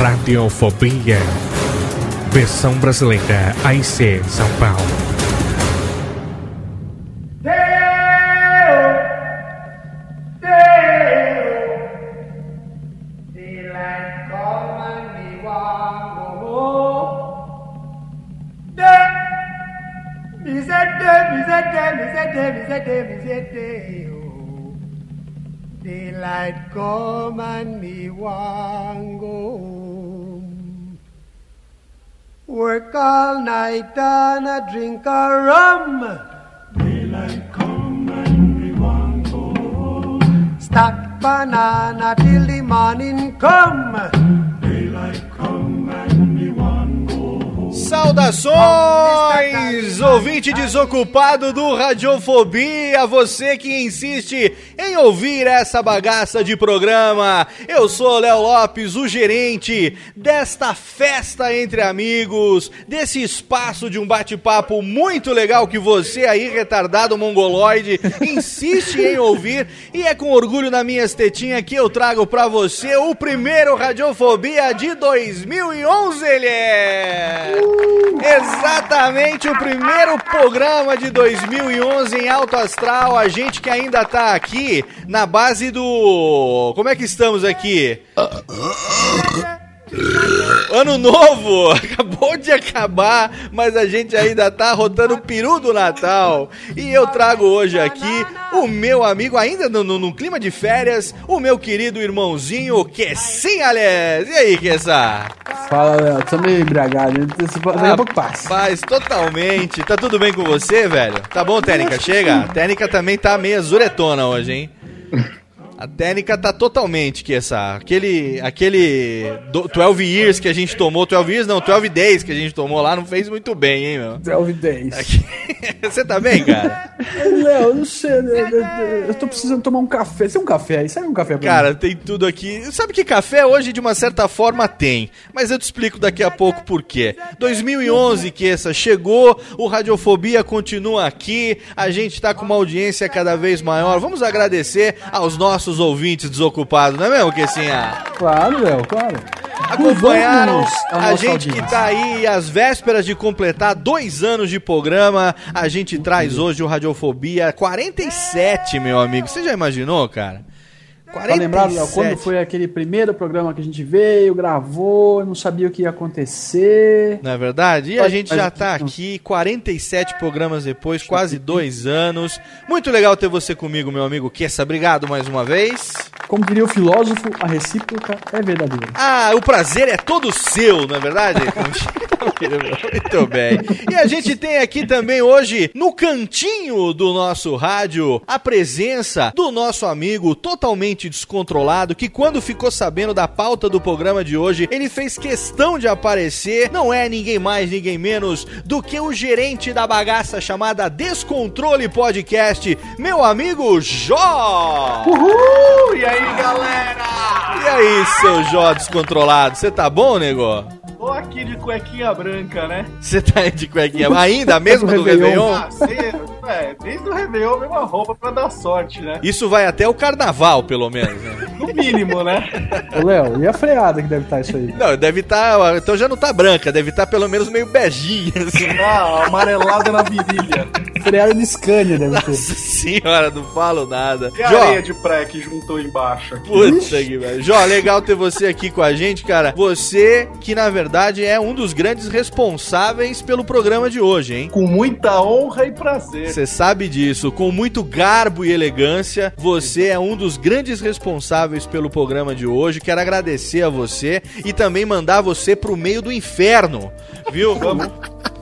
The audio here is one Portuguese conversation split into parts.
Radiofobia, versão brasileira AIC São Paulo. Daylight come and me want go Work all night and a drink a rum. Daylight come and me want go home. Stack banana till the morning come. Daylight come Saudações, ouvinte desocupado do Radiofobia, você que insiste em ouvir essa bagaça de programa. Eu sou Léo Lopes, o gerente desta festa entre amigos, desse espaço de um bate-papo muito legal que você aí, retardado mongoloide, insiste em ouvir. E é com orgulho na minha tetinhas que eu trago pra você o primeiro Radiofobia de 2011, ele é... Exatamente o primeiro programa de 2011 em Alto Astral. A gente que ainda tá aqui na base do. Como é que estamos aqui? Ano novo! Acabou de acabar, mas a gente ainda tá rotando o peru do Natal. E eu trago hoje aqui o meu amigo, ainda no, no- no clima de férias, o meu querido irmãozinho Kessin Alés. E aí, Kessa? Fala, Léo, tô meio embriagado? Esse- daqui a pouco passa. Rapaz, totalmente. Tá tudo bem com você, velho? Tá bom, Técnica? Chega. A Técnica também tá meio zuretona hoje, hein? A técnica tá totalmente que essa. Aquele. Aquele. do- 12 years que a gente tomou. 12 years não, 12 days que a gente tomou lá não fez muito bem, hein, meu? 12 10. Você tá bem, cara? Léo, eu não sei, eu, eu- tô precisando tomar um café. Você é um café aí? Serve um café pra Cara, tem tudo aqui. Sabe que café hoje, de uma certa forma, tem. Mas eu te explico daqui a pouco por quê. 2011, que essa chegou, o Radiofobia continua aqui, a gente tá com uma audiência cada vez maior. Vamos agradecer aos nossos ouvintes desocupados, não é mesmo, Kessinha? mim? Claro, Léo, claro. Acompanharam a gente que audiência. tá aí às vésperas de completar dois anos de programa. A gente traz hoje o Radiofobia 47, meu amigo. Você já imaginou, cara? Tá lembrado, Léo, quando foi aquele primeiro programa que a gente veio, gravou, não sabia o que ia acontecer. Não é verdade? E a gente já tá aqui, 47 programas depois, quase dois anos. Muito legal ter você comigo, meu amigo Kessa. Obrigado mais uma vez. Como diria o filósofo, a recíproca é verdadeira. Ah, o prazer é todo seu, não é verdade? Muito bem. E a gente tem aqui também hoje, no cantinho do nosso rádio, a presença do nosso amigo totalmente descontrolado, que quando ficou sabendo da pauta do programa de hoje, ele fez questão de aparecer. Não é ninguém mais, ninguém menos do que o gerente da bagaça chamada Descontrole Podcast, meu amigo Jó! Uhul! E aí, galera? E aí, seu Jó descontrolado, você tá bom, nego? Tô aqui de cuequinha branca, né? Você tá aí de cuequinha ainda, mesmo do Réveillon? Ah, sei, é, desde o Réveillon, mesma roupa pra dar sorte, né? Isso vai até o carnaval, pelo menos, né? No mínimo, né? Ô, Léo, e a freada que deve estar isso aí? Não, deve estar. então já não tá branca, deve estar pelo menos meio beijinha, assim. Ah, amarelada na virilha. Freada de Scania deve ter. Nossa senhora, não falo nada. E a Jó, areia de praia que juntou embaixo aqui. Puta que velho. Jó, legal ter você aqui com a gente, cara. Você que na verdade é um dos grandes responsáveis pelo programa de hoje, hein? Com muita honra e prazer. Você sabe disso, com muito garbo e elegância, você é um dos grandes responsáveis pelo programa de hoje. Quero agradecer a você e também mandar você pro meio do inferno, viu?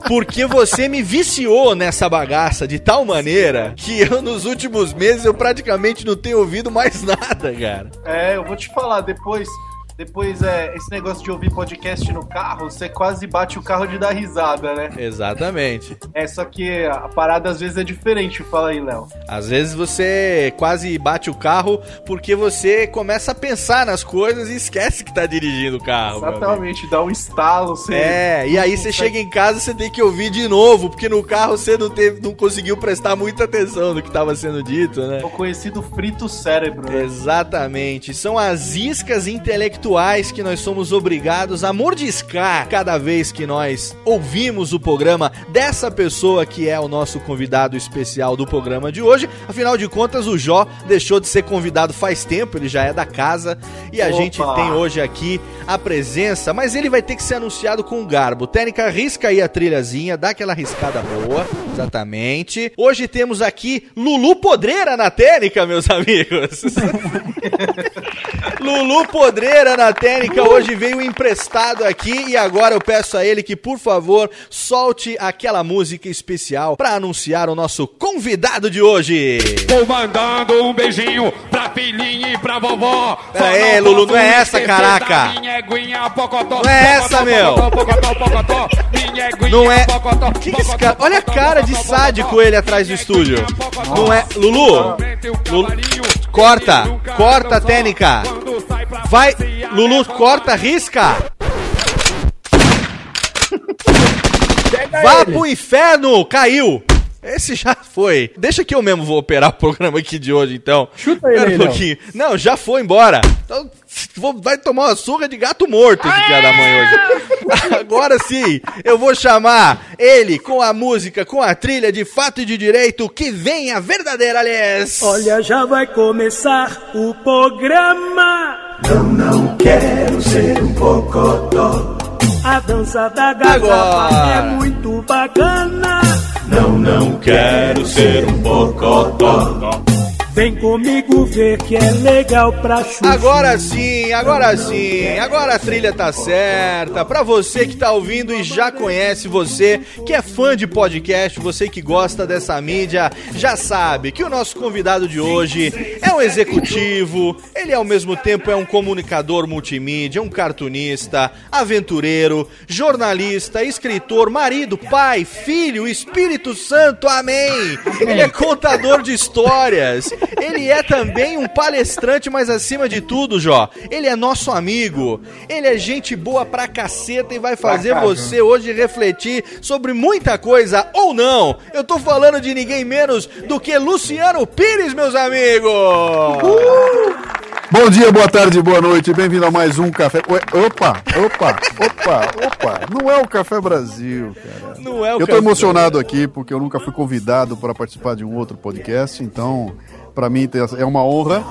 Porque você me viciou nessa bagaça de tal maneira que eu nos últimos meses eu praticamente não tenho ouvido mais nada, cara. É, eu vou te falar, depois. Depois, é, esse negócio de ouvir podcast no carro, você quase bate o carro de dar risada, né? Exatamente. É, só que a parada às vezes é diferente. Fala aí, Léo. Às vezes você quase bate o carro porque você começa a pensar nas coisas e esquece que tá dirigindo o carro. Exatamente, dá um estalo, você. É, e aí você chega em casa você tem que ouvir de novo, porque no carro você não, teve, não conseguiu prestar muita atenção no que estava sendo dito, né? O conhecido frito cérebro, né? Exatamente. São as iscas intelectuais que nós somos obrigados a mordiscar cada vez que nós ouvimos o programa dessa pessoa que é o nosso convidado especial do programa de hoje. Afinal de contas, o Jó deixou de ser convidado faz tempo, ele já é da casa e a Opa. gente tem hoje aqui a presença, mas ele vai ter que ser anunciado com garbo. Técnica, risca aí a trilhazinha, dá aquela riscada boa, exatamente. Hoje temos aqui Lulu Podreira na técnica, meus amigos. Lulu Podreira na técnica hoje veio emprestado aqui e agora eu peço a ele que, por favor, solte aquela música especial para anunciar o nosso convidado de hoje. Vou mandando um beijinho pra filhinha e pra vovó. Pera aí, Lulu, não é essa, caraca. Não é essa, meu. Não é. Que que esse cara... Olha a cara de sádico ele atrás do estúdio. Não é. Lulu, Lulu, corta, corta a técnica. Vai, Lulu, corta, risca. Vá pro inferno, caiu. Esse já foi. Deixa que eu mesmo vou operar o programa aqui de hoje, então. Chuta ele Espera aí, um pouquinho. Não, já foi embora. Então, vou- vai tomar uma surra de gato morto esse dia da mãe hoje. Agora sim, eu vou chamar ele com a música, com a trilha de fato e de direito, que vem a verdadeira Les. Olha, já vai começar o programa. Não, não quero ser um pocotó. A dança da garrafa Agora. é muito bacana. Não quero ser um bocotó. Vem comigo ver que é legal pra chuchu. Agora sim, agora sim, agora a trilha tá certa. Pra você que tá ouvindo e já conhece, você que é fã de podcast, você que gosta dessa mídia, já sabe que o nosso convidado de hoje é um executivo, ele ao mesmo tempo é um comunicador multimídia, um cartunista, aventureiro, jornalista, escritor, marido, pai, filho, Espírito Santo, amém. Ele é contador de histórias. Ele é também um palestrante, mas acima de tudo, Jó, ele é nosso amigo. Ele é gente boa pra caceta e vai fazer você hoje refletir sobre muita coisa ou não. Eu tô falando de ninguém menos do que Luciano Pires, meus amigos. Bom dia, boa tarde, boa noite, bem-vindo a mais um Café. Ué, opa, opa, opa, opa, não é o Café Brasil, cara. Não é o Eu tô emocionado aqui porque eu nunca fui convidado para participar de um outro podcast, então, pra mim é uma honra.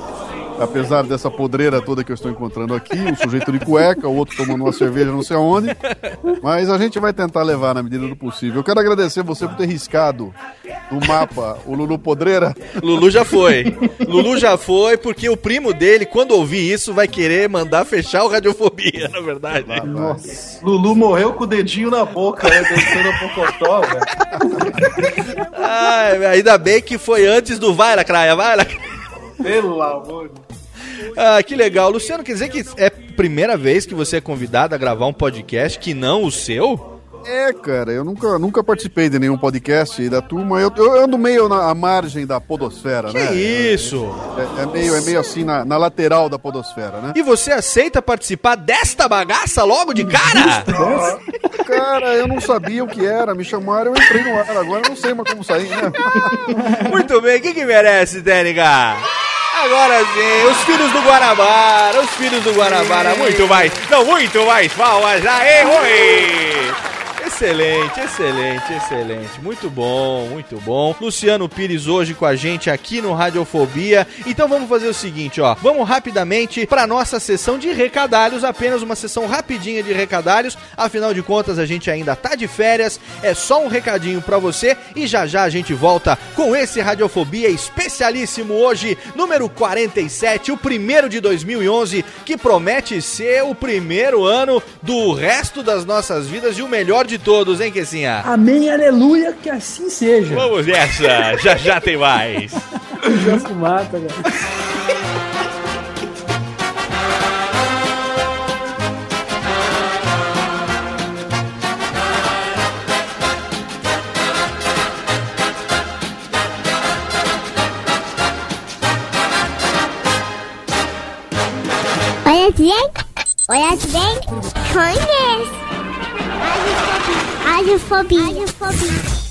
Apesar dessa podreira toda que eu estou encontrando aqui, um sujeito de cueca, o outro tomando uma cerveja não sei aonde, mas a gente vai tentar levar na medida do possível. Eu quero agradecer você por ter riscado no mapa o Lulu Podreira. Lulu já foi. Lulu já foi porque o primo dele, quando ouvir isso, vai querer mandar fechar o Radiofobia, na verdade. Lulu morreu com o dedinho na boca, né? Dançando a pocotó, velho. Ai, ainda bem que foi antes do Vai Lacraia, vai Lacraia. Pelo amor de Ah, que legal. Luciano, quer dizer que é a primeira vez que você é convidado a gravar um podcast que não o seu? É, cara, eu nunca, nunca participei de nenhum podcast da turma. Eu, eu ando meio na à margem da podosfera, Que né? isso? É, é meio, é meio assim na, na lateral da podosfera, né? E você aceita participar desta bagaça logo de cara? Cara, eu não sabia o que era, me chamaram, eu entrei no ar. Agora eu não sei mais como sair, né? Muito bem, quem que merece, Técnica? Agora sim, os filhos do Guanabara, os filhos do Guanabara, muito mais, não, muito mais. Palmas, aê, oi! Excelente, excelente, excelente. Muito bom, muito bom. Luciano Pires hoje com a gente aqui no Radiofobia. Então vamos fazer o seguinte, ó. Vamos rapidamente para nossa sessão de recadalhos, apenas uma sessão rapidinha de recadalhos. Afinal de contas, a gente ainda tá de férias. É só um recadinho para você e já já a gente volta com esse Radiofobia especialíssimo hoje, número 47, o primeiro de 2011, que promete ser o primeiro ano do resto das nossas vidas e o melhor de todos, hein, Kessinha? Amém, aleluia, que assim seja. Vamos nessa, já já tem mais. Já se mata, cara. Olha bem, olha bem, conhece. Radiofobia. Radiofobia.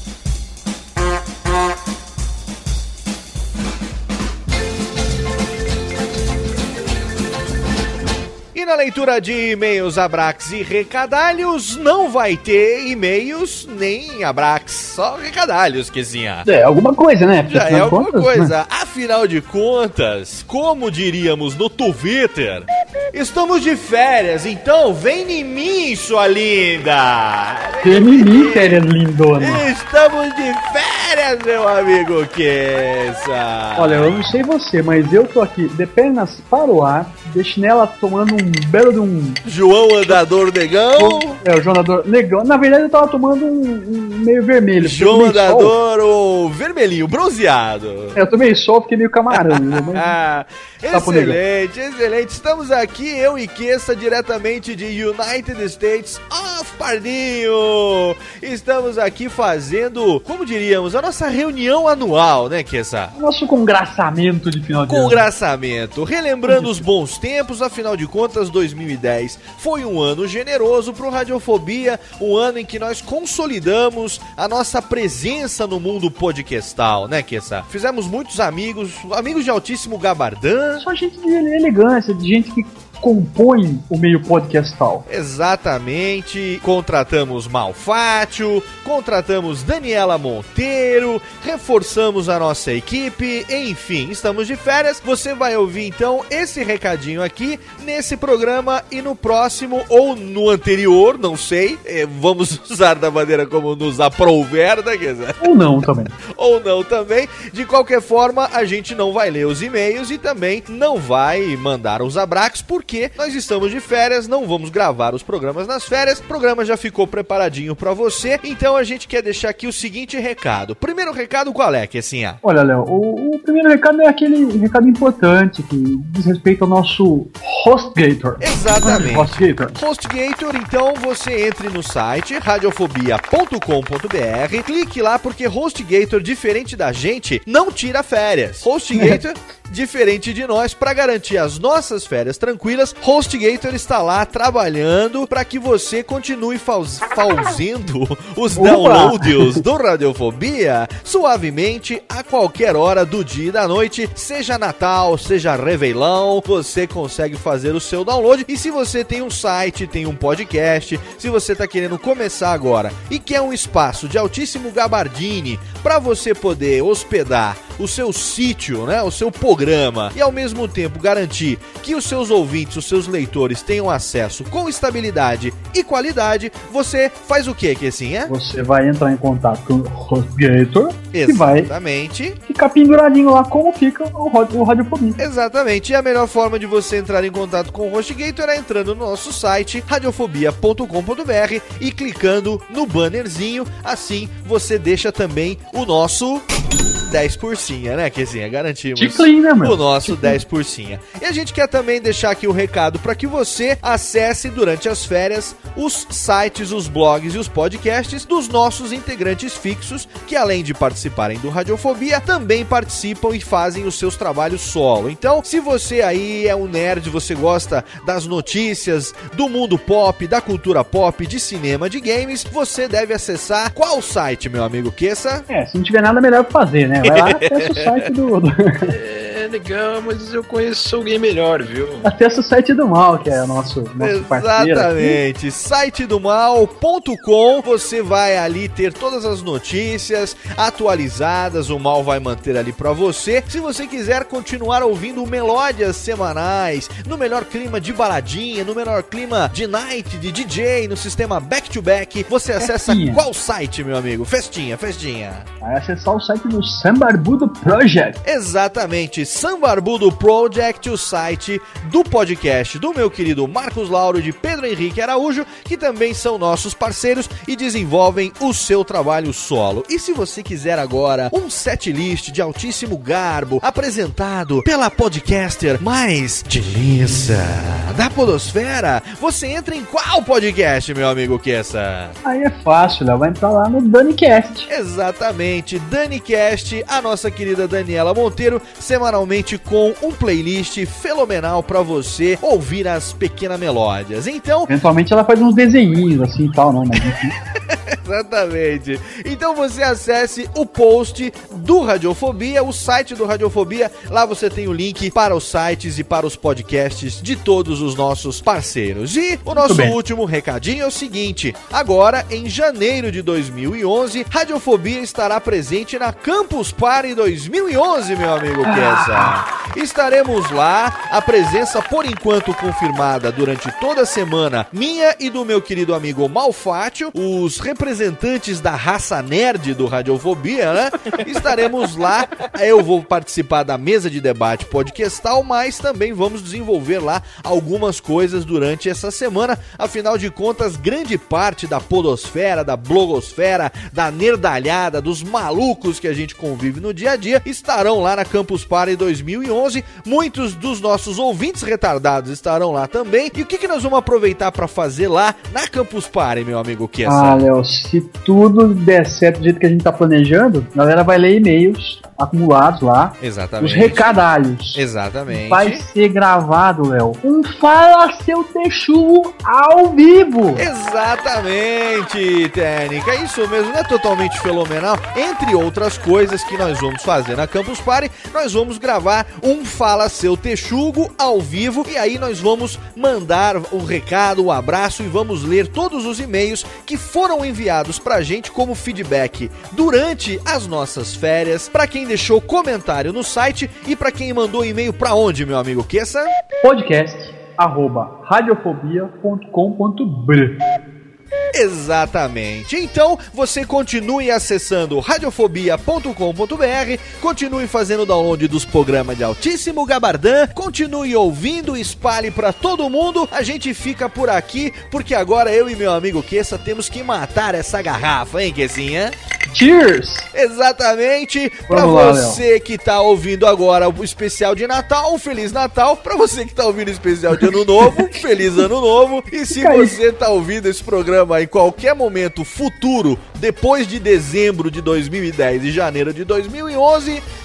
E na leitura de e-mails, abrax e recadalhos, não vai ter e-mails nem abrax, só recadalhos, Kezinha. É, alguma coisa, né? Já é alguma contas, coisa. né? Afinal de contas, como diríamos no Twitter, estamos de férias, então vem em mim, sua linda. Mimimi, férias lindona. Estamos de férias, meu amigo Kessa. Olha, eu não sei você, mas eu tô aqui de pernas para o ar, de chinela tomando um belo de um. João Andador Negão. É, o João Andador Negão. Na verdade, eu tava tomando um, um meio vermelho. João tomei sol. Andador, o vermelhinho, bronzeado. É, eu tomei sol, fiquei meio camarão. né? Tá excelente, excelente. Estamos aqui, eu e Kessa, diretamente de United States of Pardinho. Estamos aqui fazendo, como diríamos, a nossa reunião anual, né, Kessa? Nosso congraçamento de final de ano. Congraçamento, relembrando os bons tempos, afinal de contas, 2010 foi um ano generoso pro Radiofobia, um ano em que nós consolidamos a nossa presença no mundo podcastal, né, Kessa? Fizemos muitos amigos, amigos de altíssimo gabardão. Só gente de elegância, de gente que compõe o meio podcastal. Exatamente. Contratamos Malfátio, contratamos Daniela Monteiro, reforçamos a nossa equipe, enfim, estamos de férias. Você vai ouvir então esse recadinho aqui nesse programa e no próximo ou no anterior, não sei. eh, Vamos usar da maneira como nos aprouver, né? Ou não também. ou não também. De qualquer forma, a gente não vai ler os e-mails e também não vai mandar os abraços, porque nós estamos de férias, não vamos gravar os programas nas férias. O programa já ficou preparadinho pra você, então a gente quer deixar aqui o seguinte recado. Primeiro recado qual é, que assim, ah, Olha, Léo, o, o primeiro recado é aquele recado importante que diz respeito ao nosso HostGator. Exatamente. HostGator. HostGator, então você entre no site radiofobia.com.br, clique lá porque HostGator, diferente da gente, não tira férias. HostGator, diferente de nós, para garantir as nossas férias tranquilas, HostGator está lá trabalhando para que você continue fazendo os Opa! downloads do Radiofobia suavemente a qualquer hora do dia e da noite, seja Natal, seja Réveillon, você consegue fazer o seu download. E se você tem um site, tem um podcast, se você está querendo começar agora e quer um espaço de altíssimo gabardine para você poder hospedar o seu sítio, né, o seu programa e ao mesmo tempo garantir que os seus ouvintes, os seus leitores tenham acesso com estabilidade e qualidade, você faz o que, que assim é? Você vai entrar em contato com o HostGator e vai Exatamente. ficar penduradinho lá como fica o, o Radiofobia. Exatamente. E a melhor forma de você entrar em contato com o HostGator é entrando no nosso site radiofobia.com.br e clicando no bannerzinho. Assim você deixa também o nosso 10 porcinha, né, Kezinha? Garantimos Ticlin, né, meu? o nosso 10 porcinha. E a gente quer também deixar aqui o recado para que você acesse durante as férias os sites, os blogs e os podcasts dos nossos integrantes fixos, que além de participarem do Radiofobia, também participam e fazem os seus trabalhos solo. Então, se você aí é um nerd, você gosta das notícias do mundo pop, da cultura pop, de cinema, de games, você deve acessar qual site, meu amigo Kessa? É, se não tiver nada melhor pra fazer, né? Vai lá acessa o site do. É legal, mas eu conheço alguém melhor, viu? acessa o site do mal, que é o nosso, nosso parceiro. aqui. Exatamente. Sitedomal.com. Você vai ali ter todas as notícias atualizadas. O Mal vai manter ali pra você. Se você quiser continuar ouvindo melódias semanais, no melhor clima de baladinha, no melhor clima de night, de DJ, no sistema back-to-back, você acessa Festinha. qual site, meu amigo? Festinha, festinha. Vai acessar o site do Sambarbudo Project. Exatamente, Sambarbudo Project, o site do podcast do meu querido Marcos Lauro de Pedro Henrique Araújo, que também são nossos parceiros e desenvolvem o seu trabalho solo. E se você quiser agora um setlist de altíssimo garbo, apresentado pela podcaster mais delícia da podosfera, você entra em qual podcast, meu amigo Kessa? Aí é fácil, Léo. Vai entrar lá no DaniCast. Exatamente, DaniCast, a nossa querida Daniela Monteiro, semanalmente com um playlist fenomenal pra você ouvir as pequenas melódias. Então, Eventualmente ela faz uns desenhinhos assim e tal, não, mas enfim. Exatamente. Então você acesse o post do Radiofobia, o site do Radiofobia. Lá você tem o link para os sites e para os podcasts de todos os nossos parceiros. E o nosso último recadinho é o seguinte: agora em janeiro de 2011, Radiofobia estará presente na Campus Party 2011, meu amigo Kessa. Estaremos lá, a presença por enquanto confirmada durante toda a semana, minha e do meu querido amigo Malfátio, os representantes da raça nerd do Radiofobia, né? Estaremos lá. Eu vou participar da mesa de debate podcastal, mas também vamos desenvolver lá algumas coisas durante essa semana. Afinal de contas, grande parte da podosfera, da blogosfera, da nerdalhada, dos malucos que a gente convive no dia a dia, estarão lá na Campus Party 2011. Muitos dos nossos ouvintes retardados estarão lá também. E o que, que nós vamos aproveitar para fazer lá na Campus Party, meu amigo Kessa? Ah, Léo, se tudo der certo do jeito que a gente tá planejando, a galera vai ler e-mails acumulados lá. Exatamente. Os recadalhos. Exatamente. Vai ser gravado, Léo. Um Fala Seu Texugo ao vivo. Exatamente, Técnica. Isso mesmo, é totalmente fenomenal. Entre outras coisas que nós vamos fazer na Campus Party, nós vamos gravar um Fala Seu Texugo ao vivo. E aí nós vamos mandar o recado, o abraço e vamos ler todos os e-mails que foram enviados pra gente como feedback durante as nossas férias. Pra quem deixou comentário no site e pra quem mandou e-mail pra onde, meu amigo Kessa? Podcast arroba radiofobia.com.br Exatamente. Então, você continue acessando radiofobia.com.br, continue fazendo o download dos programas de altíssimo gabardão, continue ouvindo, espalhe pra todo mundo. A gente fica por aqui porque agora eu e meu amigo Kessa temos que matar essa garrafa, hein, Kessinha? Cheers! Exatamente. Lá, você que tá ouvindo agora o especial de Natal, um Feliz Natal. Pra você que tá ouvindo o especial de Ano Novo, Feliz Ano Novo. E se você tá ouvindo esse programa em qualquer momento futuro, depois de dezembro de 2010 e janeiro de 2011, um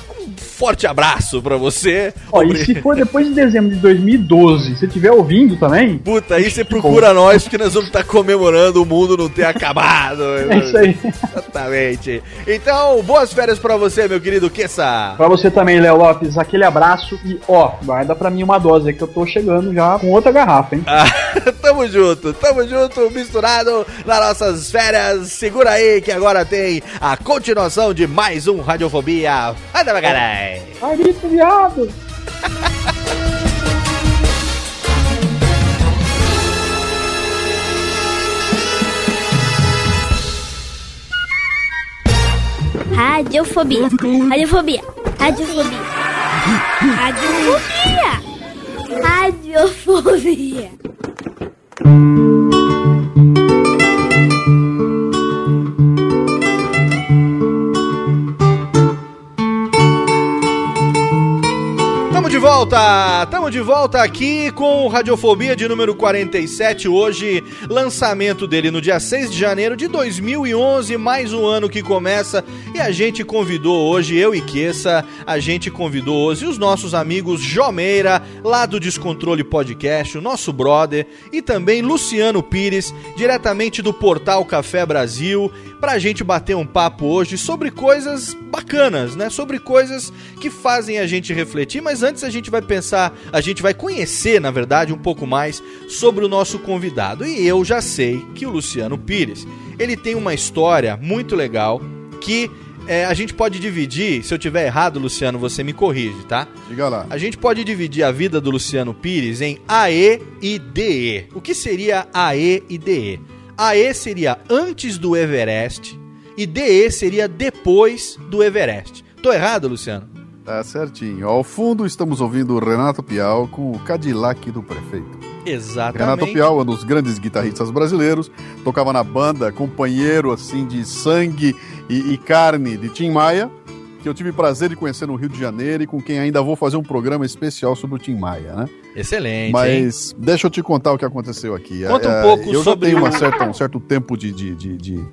forte abraço pra você. Ó, e se for depois de dezembro de 2012, se você estiver ouvindo também, Puta, aí você procura nós porque nós vamos estar comemorando o mundo não ter acabado. é isso aí. Exatamente. Então, boas férias pra você, meu querido Kessa. Pra você também, Léo Lopes, aquele abraço e ó, guarda pra mim uma dose que eu tô chegando já com outra garrafa, hein? Ah, tamo junto, tamo junto, misturado nas nossas férias. Segura aí que agora tem a continuação de mais um Radiofobia. Anda pra caralho. Arito, viado! Radiofobia. Radiofobia. Radiofobia. Radiofobia. Radiofobia. Olá, estamos de volta aqui com Radiofobia de número 47. Hoje, lançamento dele no dia 6 de janeiro de 2011, mais um ano que começa. E a gente convidou hoje, eu e Queça, a gente convidou hoje os nossos amigos Jomeira, lá do Descontrole Podcast, o nosso brother, e também Luciano Pires, diretamente do portal Café Brasil, pra gente bater um papo hoje sobre coisas bacanas, né? Sobre coisas que fazem a gente refletir, mas antes a gente vai pensar, a gente vai conhecer, na verdade, um pouco mais sobre o nosso convidado. E eu já sei que o Luciano Pires, ele tem uma história muito legal que é, a gente pode dividir, se eu tiver errado, Luciano, você me corrige, tá? Diga lá. A gente pode dividir a vida do Luciano Pires em AE e DE. O que seria AE e DE? AE seria antes do Everest e DE seria depois do Everest. Tô errado, Luciano? Tá certinho. Ao fundo estamos ouvindo o Renato Pial com o Cadillac do prefeito. Exatamente. Renato Pial, um dos grandes guitarristas brasileiros, tocava na banda, companheiro assim de sangue e, e carne de Tim Maia, que eu tive prazer de conhecer no Rio de Janeiro e com quem ainda vou fazer um programa especial sobre o Tim Maia, né? Excelente. Mas hein? deixa eu te contar o que aconteceu aqui. Conta um é, pouco eu sobre... já tenho uma certa, um certo tempo de, de, de, de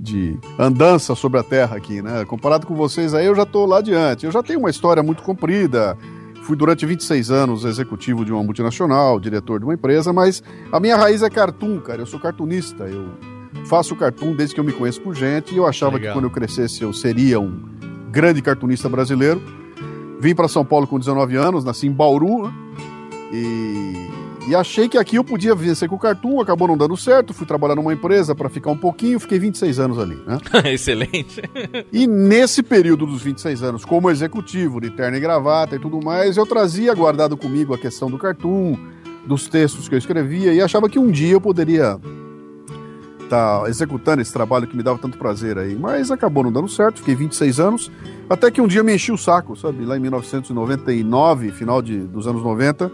de andança sobre a Terra aqui, né? Comparado com vocês aí, eu já estou lá adiante. Eu já tenho uma história muito comprida. Fui durante 26 anos executivo de uma multinacional, diretor de uma empresa, mas a minha raiz é cartoon, cara. Eu sou cartunista. Eu faço cartoon desde que eu me conheço por gente e eu achava Legal. que quando eu crescesse eu seria um grande cartunista brasileiro. Vim para São Paulo com 19 anos, nasci em Bauru né? e e achei que aqui eu podia vencer com o Cartoon, acabou não dando certo, fui trabalhar numa empresa para ficar um pouquinho, fiquei 26 anos ali, né? Excelente. E nesse período dos 26 anos, como executivo, de terno e gravata e tudo mais, eu trazia guardado comigo a questão do Cartoon, dos textos que eu escrevia e achava que um dia eu poderia estar tá executando esse trabalho que me dava tanto prazer aí. Mas acabou não dando certo, fiquei 26 anos, até que um dia me enchi o saco, sabe? Lá em 1999, final de, dos anos 90,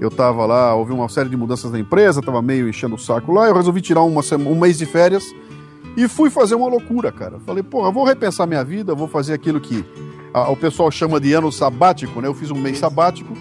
eu tava lá, houve uma série de mudanças na empresa, tava meio enchendo o saco lá, eu resolvi tirar uma um mês de férias e fui fazer uma loucura, cara. Falei, pô, eu vou repensar minha vida, vou fazer aquilo que a, o pessoal chama de ano sabático, né? Eu fiz um mês sabático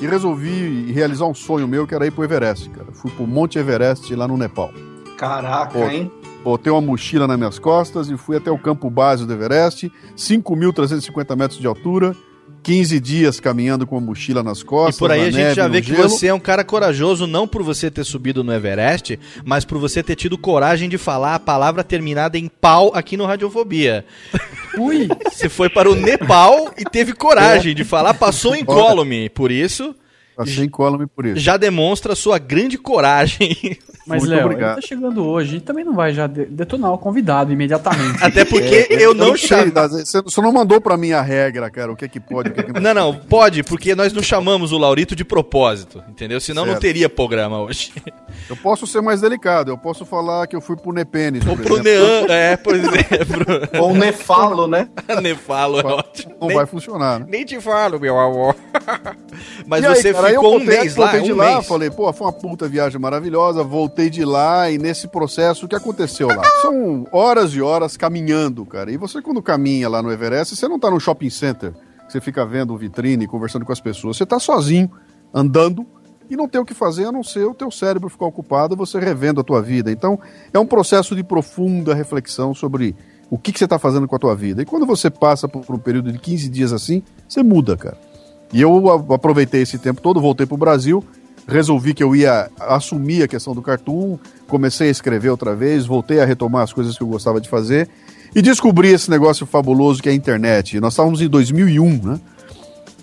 e resolvi realizar um sonho meu, que era ir pro Everest, cara. Fui pro Monte Everest lá no Nepal. Caraca, pô, hein? Botei uma mochila nas minhas costas e fui até o campo base do Everest, 5.350 metros de altura 15 dias caminhando com a mochila nas costas. E por aí a gente neve, já vê que gelo. você é um cara corajoso, não por você ter subido no Everest, mas por você ter tido coragem de falar a palavra terminada em pau aqui no Radiofobia. Ui! Você foi para o Nepal e teve coragem de falar, passou incólume. Por isso. Passei incólume por isso. Já demonstra a sua grande coragem. Mas, Léo, obrigado. ele tá chegando hoje e também não vai já detonar o convidado imediatamente. Até porque é, eu não chamo. Você não mandou pra mim a regra, cara, o que é que pode, o que é que não Não, não, pode, porque nós não chamamos o Laurito de propósito, entendeu? Senão certo. não teria programa hoje. Eu posso ser mais delicado, eu posso falar que eu fui pro Nepenis. Ou pro Nean, é, por exemplo. Ou Nefalo, né? Nefalo é ótimo. Não nem, vai funcionar, né? Nem te falo, meu amor. Mas e você aí, cara, ficou um mês lá, voltei um de mês. lá, falei, pô, foi uma puta viagem maravilhosa, voltei de lá e nesse processo, o que aconteceu lá? São horas e horas caminhando, cara. E você quando caminha lá no Everest, você não tá no shopping center, você fica vendo vitrine, conversando com as pessoas, você tá sozinho, andando, e não tem o que fazer a não ser o teu cérebro ficar ocupado você revendo a tua vida. Então, é um processo de profunda reflexão sobre o que, que você está fazendo com a tua vida. E quando você passa por um período de 15 dias assim, você muda, cara. E eu aproveitei esse tempo todo, voltei para o Brasil, resolvi que eu ia assumir a questão do cartoon, comecei a escrever outra vez, voltei a retomar as coisas que eu gostava de fazer e descobri esse negócio fabuloso que é a internet. Nós estávamos em 2001, né?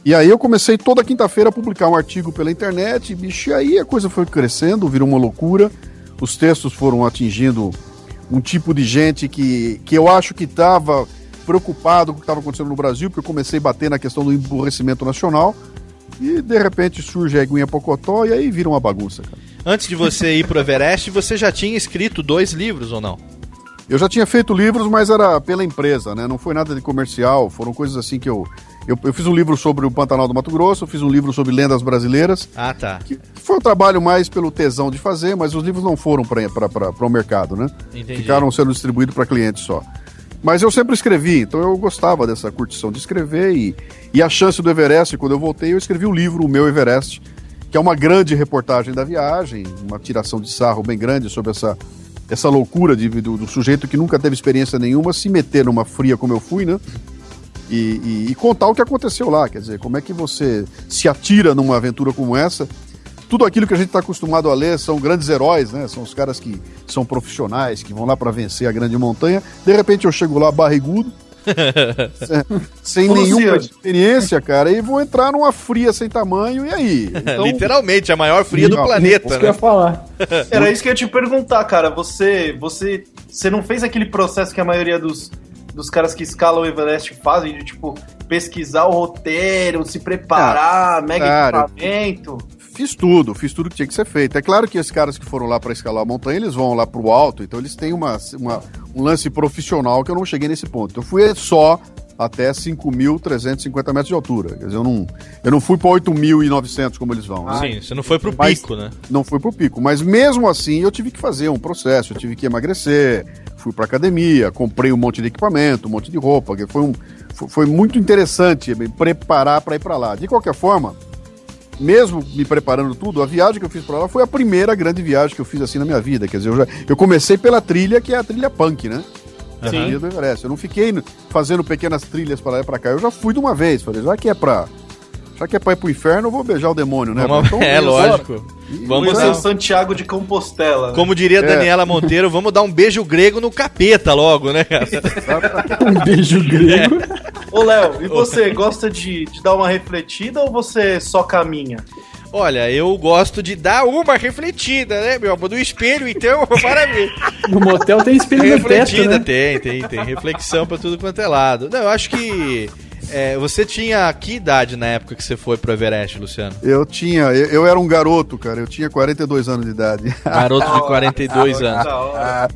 E aí eu comecei toda quinta-feira a publicar um artigo pela internet, bicho, e aí a coisa foi crescendo, virou uma loucura. Os textos foram atingindo um tipo de gente que, que eu acho que estava preocupado com o que estava acontecendo no Brasil, porque eu comecei a bater na questão do emburrecimento nacional. E de repente surge a Eguinha Pocotó e aí vira uma bagunça, cara. Antes de você ir pro Everest, você já tinha escrito dois livros ou não? Eu já tinha feito livros, mas era pela empresa, né? Não foi nada de comercial, foram coisas assim que eu eu, eu, fiz um livro sobre o Pantanal do Mato Grosso, eu fiz um livro sobre lendas brasileiras. Ah, tá. Que foi um trabalho mais pelo tesão de fazer, mas os livros não foram para o mercado, né? Entendi. Ficaram sendo distribuídos para clientes só. Mas eu sempre escrevi, então eu gostava dessa curtição de escrever e, e a chance do Everest, quando eu voltei, eu escrevi o livro O Meu Everest, que é uma grande reportagem da viagem, uma tiração de sarro bem grande sobre essa, essa loucura de, do, do sujeito que nunca teve experiência nenhuma se meter numa fria como eu fui, né? E, e, e contar o que aconteceu lá, quer dizer, como é que você se atira numa aventura como essa tudo aquilo que a gente está acostumado a ler são grandes heróis, né? São os caras que são profissionais, que vão lá para vencer a grande montanha. De repente eu chego lá barrigudo, sem, sem nenhuma experiência, cara, e vou entrar numa fria sem tamanho, e aí? Então... Literalmente, a maior fria do planeta, Isso né? que eu ia falar. Era isso que eu ia te perguntar, cara. Você, você, você não fez aquele processo que a maioria dos, dos caras que escalam o Everest fazem, de tipo, pesquisar o roteiro, se preparar, mega cara, equipamento. Fiz tudo, fiz tudo que tinha que ser feito. É claro que esses caras que foram lá para escalar a montanha, eles vão lá pro alto, então eles têm uma, uma, um lance profissional que eu não cheguei nesse ponto. Eu fui só até 5.350 metros de altura. Quer dizer, eu não, eu não fui para 8.900 como eles vão. né? Sim, você não foi pro Mas- pico, né? Não fui pro pico, mas mesmo assim eu tive que fazer um processo, eu tive que emagrecer, fui pra academia, comprei um monte de equipamento, um monte de roupa, que foi, um, foi, foi muito interessante me preparar para ir para lá. De qualquer forma, mesmo me preparando tudo, a viagem que eu fiz para lá foi a primeira grande viagem que eu fiz assim na minha vida. Quer dizer, eu, já, eu comecei pela trilha que é a trilha punk, né? A Sim. trilha do Everest. Eu não fiquei fazendo pequenas trilhas para lá e para cá. Eu já fui de uma vez. Falei, já que é pra. Já que é pra ir pro inferno, eu vou beijar o demônio, né? Vamos- Então, é, eu- lógico. Vamos Você é o Santiago de Compostela. né? Como diria É. Daniela Monteiro, vamos dar um beijo grego no capeta logo, né, cara? Um beijo grego. Ô, Léo, e você, gosta de, de dar uma refletida ou você só caminha? Olha, eu gosto de dar uma refletida, né, meu amor? Do espelho, então, maravilha. No motel tem espelho no teto, Refletida, né? tem, tem, tem. Reflexão pra tudo quanto é lado. Não, eu acho que. É, você tinha que idade na época que você foi pro Everest, Luciano? Eu tinha, eu, eu era um garoto, cara. Eu tinha 42 anos de idade. Garoto de 42 anos. Da hora.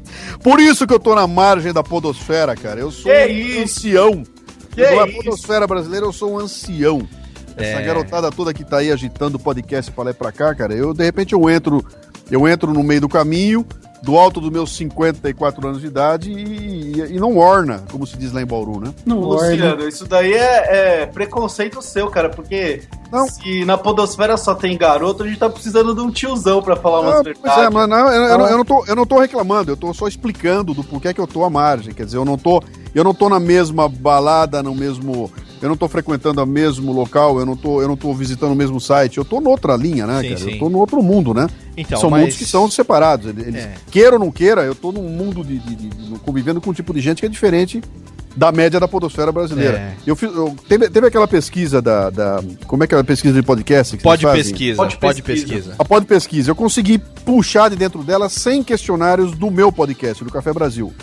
Por isso que eu tô na margem da podosfera, cara. Eu sou Que um isso? ancião. Que Eu, na isso? podosfera brasileira, eu sou um ancião. Essa É. garotada toda que tá aí agitando o podcast pra lá e pra cá, cara, eu, de repente, eu entro, eu entro no meio do caminho, do alto dos meus 54 anos de idade e, e não orna, como se diz lá em Bauru, né? Não orna. Luciano, isso daí é, é preconceito seu, cara, porque Não. se na podosfera só tem garoto, a gente tá precisando de um tiozão pra falar umas Ah, pois verdades. é, mas não, eu, eu não- eu não tô, eu não tô reclamando, eu tô só explicando do porquê que eu tô à margem. Quer dizer, eu não tô, eu não tô na mesma balada, no mesmo. Eu não tô frequentando o mesmo local, eu não tô, eu não tô visitando o mesmo site, eu tô noutra linha, né, Sim, cara? sim. Eu tô no outro mundo, né? Então, São mas- mundos que são separados. Eles, É. Queira ou não queira, eu tô num mundo de, de- de- de- convivendo com um tipo de gente que é diferente da média da podosfera brasileira. É. Eu fiz, eu- teve, teve aquela pesquisa da, da- Como é que é a pesquisa de podcast? Que Pode pesquisa, Pode pode pesquisa. pesquisa. A Pod Pesquisa. Eu consegui puxar de dentro dela 100 questionários do meu podcast, do Café Brasil.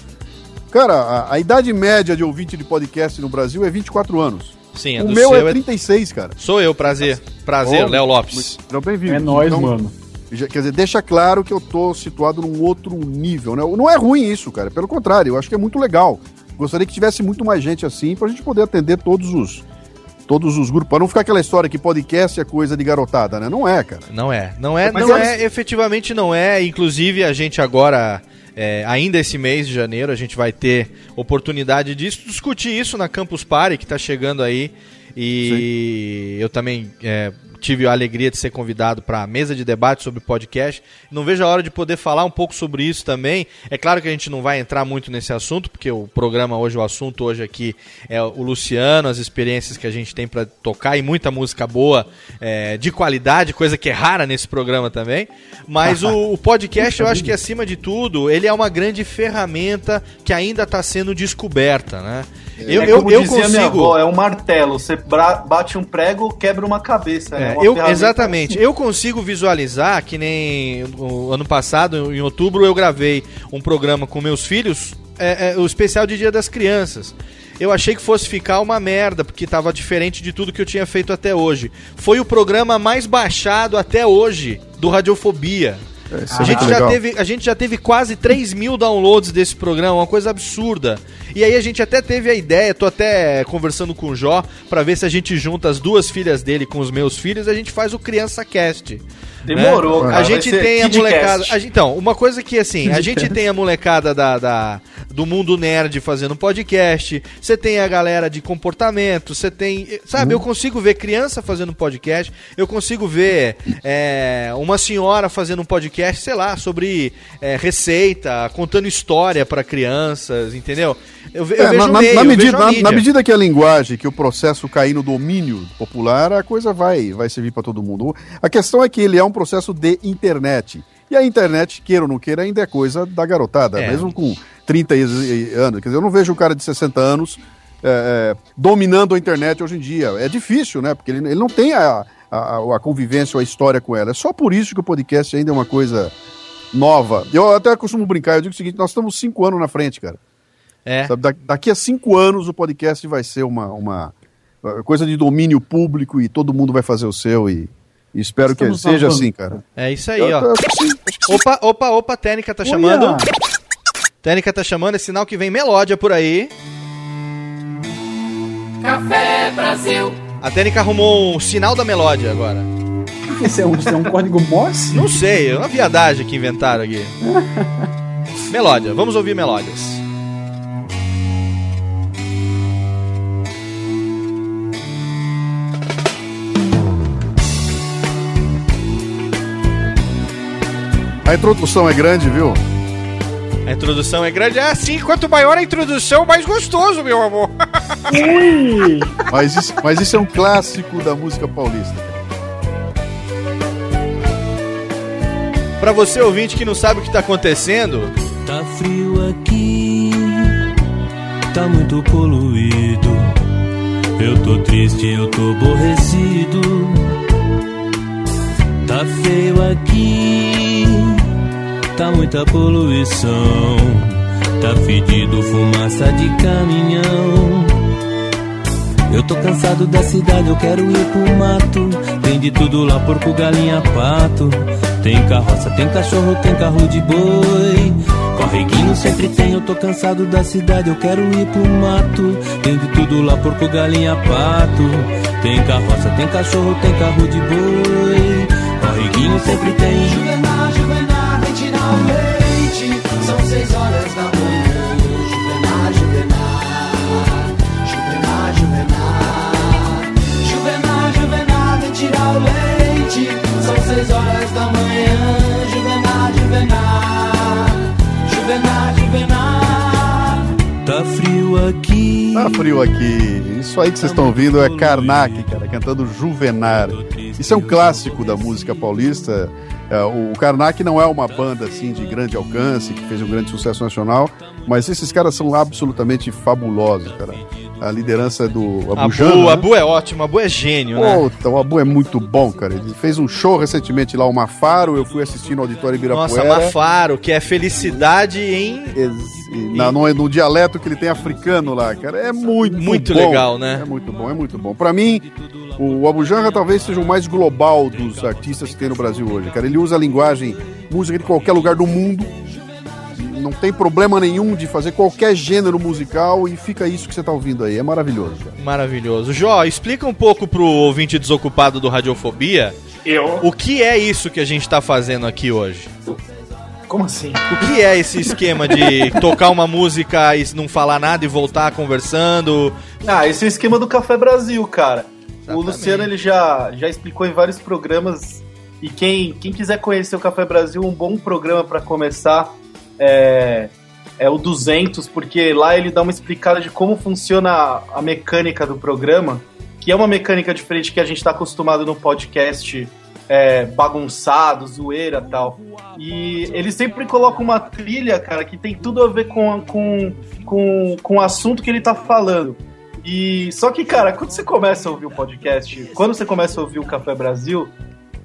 Cara, a, a idade média de ouvinte de podcast no Brasil é 24 anos. Sim, a o do meu seu é é... 36, cara. Sou eu, prazer. Prazer, Léo Lopes. Então, bem-vindo. É nóis, Então, mano. já- Quer dizer, deixa claro que eu tô situado num outro nível, né? Não é ruim isso, cara. Pelo contrário, eu acho que é muito legal. Gostaria que tivesse muito mais gente assim pra gente poder atender todos os todos os grupos. Pra não ficar aquela história que podcast é coisa de garotada, né? Não é, cara. Não é, não é, Mas não olha- é, efetivamente não é. Inclusive, a gente agora, é, ainda esse mês de janeiro, a gente vai ter oportunidade de discutir isso na Campus Party, que está chegando aí. E eu também é, tive a alegria de ser convidado para a mesa de debate sobre podcast. Não vejo a hora de poder falar um pouco sobre isso também. É claro que a gente não vai entrar muito nesse assunto, porque o programa hoje, o assunto hoje aqui é o Luciano, as experiências que a gente tem para tocar e muita música boa, é, de qualidade, coisa que é rara nesse programa também. Mas o, o podcast, eu acho que acima de tudo, ele é uma grande ferramenta que ainda está sendo descoberta, né? Eu, é eu, como eu dizia minha consigo. avó, é um martelo. Você bate um prego, quebra uma cabeça. É, né? Uma eu, exatamente. Eu consigo visualizar que nem o ano passado, em outubro, eu gravei um programa com meus filhos, é, é, o especial de Dia das Crianças. Eu achei que fosse ficar uma merda, porque estava diferente de tudo que eu tinha feito até hoje. Foi o programa mais baixado até hoje do Radiofobia. Isso A gente, já teve, a gente já teve quase 3 mil downloads desse programa, uma coisa absurda. E aí a gente até teve a ideia, tô até conversando com o Jó, pra ver se a gente junta as duas filhas dele com os meus filhos, a gente faz o Criança Cast. Demorou, né? cara, A gente tem a molecada. a então, uma coisa que assim, a gente tem a molecada da, da, do mundo nerd fazendo podcast, você tem a galera de comportamento, você tem. Sabe, eu consigo ver criança fazendo podcast, eu consigo ver é, uma senhora fazendo um podcast, sei lá, sobre é, receita, contando história para crianças, entendeu? Eu, É, vejo na, na- meio, na eu vejo medida, na- na medida que a linguagem, que o processo cair no domínio popular, a coisa vai, vai servir para todo mundo. A questão é que ele é um processo de internet. E a internet, queira ou não queira, ainda é coisa da garotada, É. mesmo com 30 e- e- anos. Quer dizer, eu não vejo um cara de 60 anos é, é, dominando a internet hoje em dia. É difícil, né? Porque ele, ele não tem a, a, a convivência ou a história com ela. É só por isso que o podcast ainda é uma coisa nova. Eu até costumo brincar, eu digo o seguinte, nós estamos cinco anos na frente, cara. É. Sabe, da- daqui a cinco anos o podcast vai ser uma, uma coisa de domínio público e todo mundo vai fazer o seu e, e espero que Estamos seja salvando. assim, cara. É isso aí, Eu- ó. eu acho que sim, acho que sim. Opa, opa, opa, a Técnica tá Olha! chamando. Técnica tá chamando, é sinal que vem melódia por aí. Café Brasil. A Técnica arrumou um sinal da melódia agora. O que isso é um, isso é um código Morse? Não sei, é uma viadagem que inventaram aqui. melódia, vamos ouvir melódias. A introdução é grande, viu? A introdução é grande. É assim, quanto maior a introdução, mais gostoso, meu amor. Mas isso, mas isso é um clássico da música paulista. Pra você ouvinte que não sabe o que tá acontecendo, Tá frio aqui, tá muito poluído. Eu tô triste, eu tô aborrecido. Tá feio aqui, tá muita poluição. Tá fedido fumaça de caminhão. Eu tô cansado da cidade, eu quero ir pro mato. Tem de tudo lá, porco, galinha, pato. Tem carroça, tem cachorro, tem carro de boi. Correguinho sempre tem, eu tô cansado da cidade, eu quero ir pro mato. Tem de tudo lá, porco, galinha, pato. Tem carroça, tem cachorro, tem carro de boi. Correguinho sempre tem. Tirar o leite. São seis horas da manhã. Juvenal. Juvenal, Juvenal. Juvenal, Juvenal, vem tirar o leite. São seis horas da manhã. Juvenal, Juvenal. Juvenal, Juvenal. Tá frio aqui. Tá frio aqui. Isso aí que vocês estão ouvindo é Karnak, cara, cantando Juvenar. Isso é um clássico da música paulista. É, o Karnak não é uma banda assim de grande alcance, que fez um grande sucesso nacional, mas esses caras são absolutamente fabulosos, cara. A liderança do Abu Bu, Janra, a né? Bu é ótimo, a Bu é gênio, né? Puta, o Abu é muito bom, cara. Ele fez um show recentemente lá, o Mafaro, eu fui assistir no Auditório Ibirapuera. Nossa, Mafaro, que é felicidade em. E na- no, no dialeto que ele tem africano lá, cara. É muito Muito bom. legal, né? É muito bom, é muito bom. Pra mim, o Abu Janra talvez seja o mais global dos artistas que tem no Brasil hoje, cara. Ele usa a linguagem, música de qualquer lugar do mundo. Não tem problema nenhum de fazer qualquer gênero musical e fica isso que você tá ouvindo aí. É maravilhoso, cara. Maravilhoso. Jó, explica um pouco pro ouvinte desocupado do Radiofobia Eu? o que é isso que a gente tá fazendo aqui hoje. Como assim? O que é esse esquema de tocar uma música e não falar nada e voltar conversando? Ah, esse é o esquema do Café Brasil, cara. O Luciano ele já, já explicou em vários programas. E quem, quem quiser conhecer o Café Brasil, um bom programa para começar é, é o 200, porque lá ele dá uma explicada de como funciona a, a mecânica do programa, que é uma mecânica diferente que a gente está acostumado no podcast é, bagunçado, zoeira tal. E ele sempre coloca uma trilha, cara, que tem tudo a ver com, com, com, com o assunto que ele tá falando. E só que, cara, quando você começa a ouvir o podcast, quando você começa a ouvir o Café Brasil,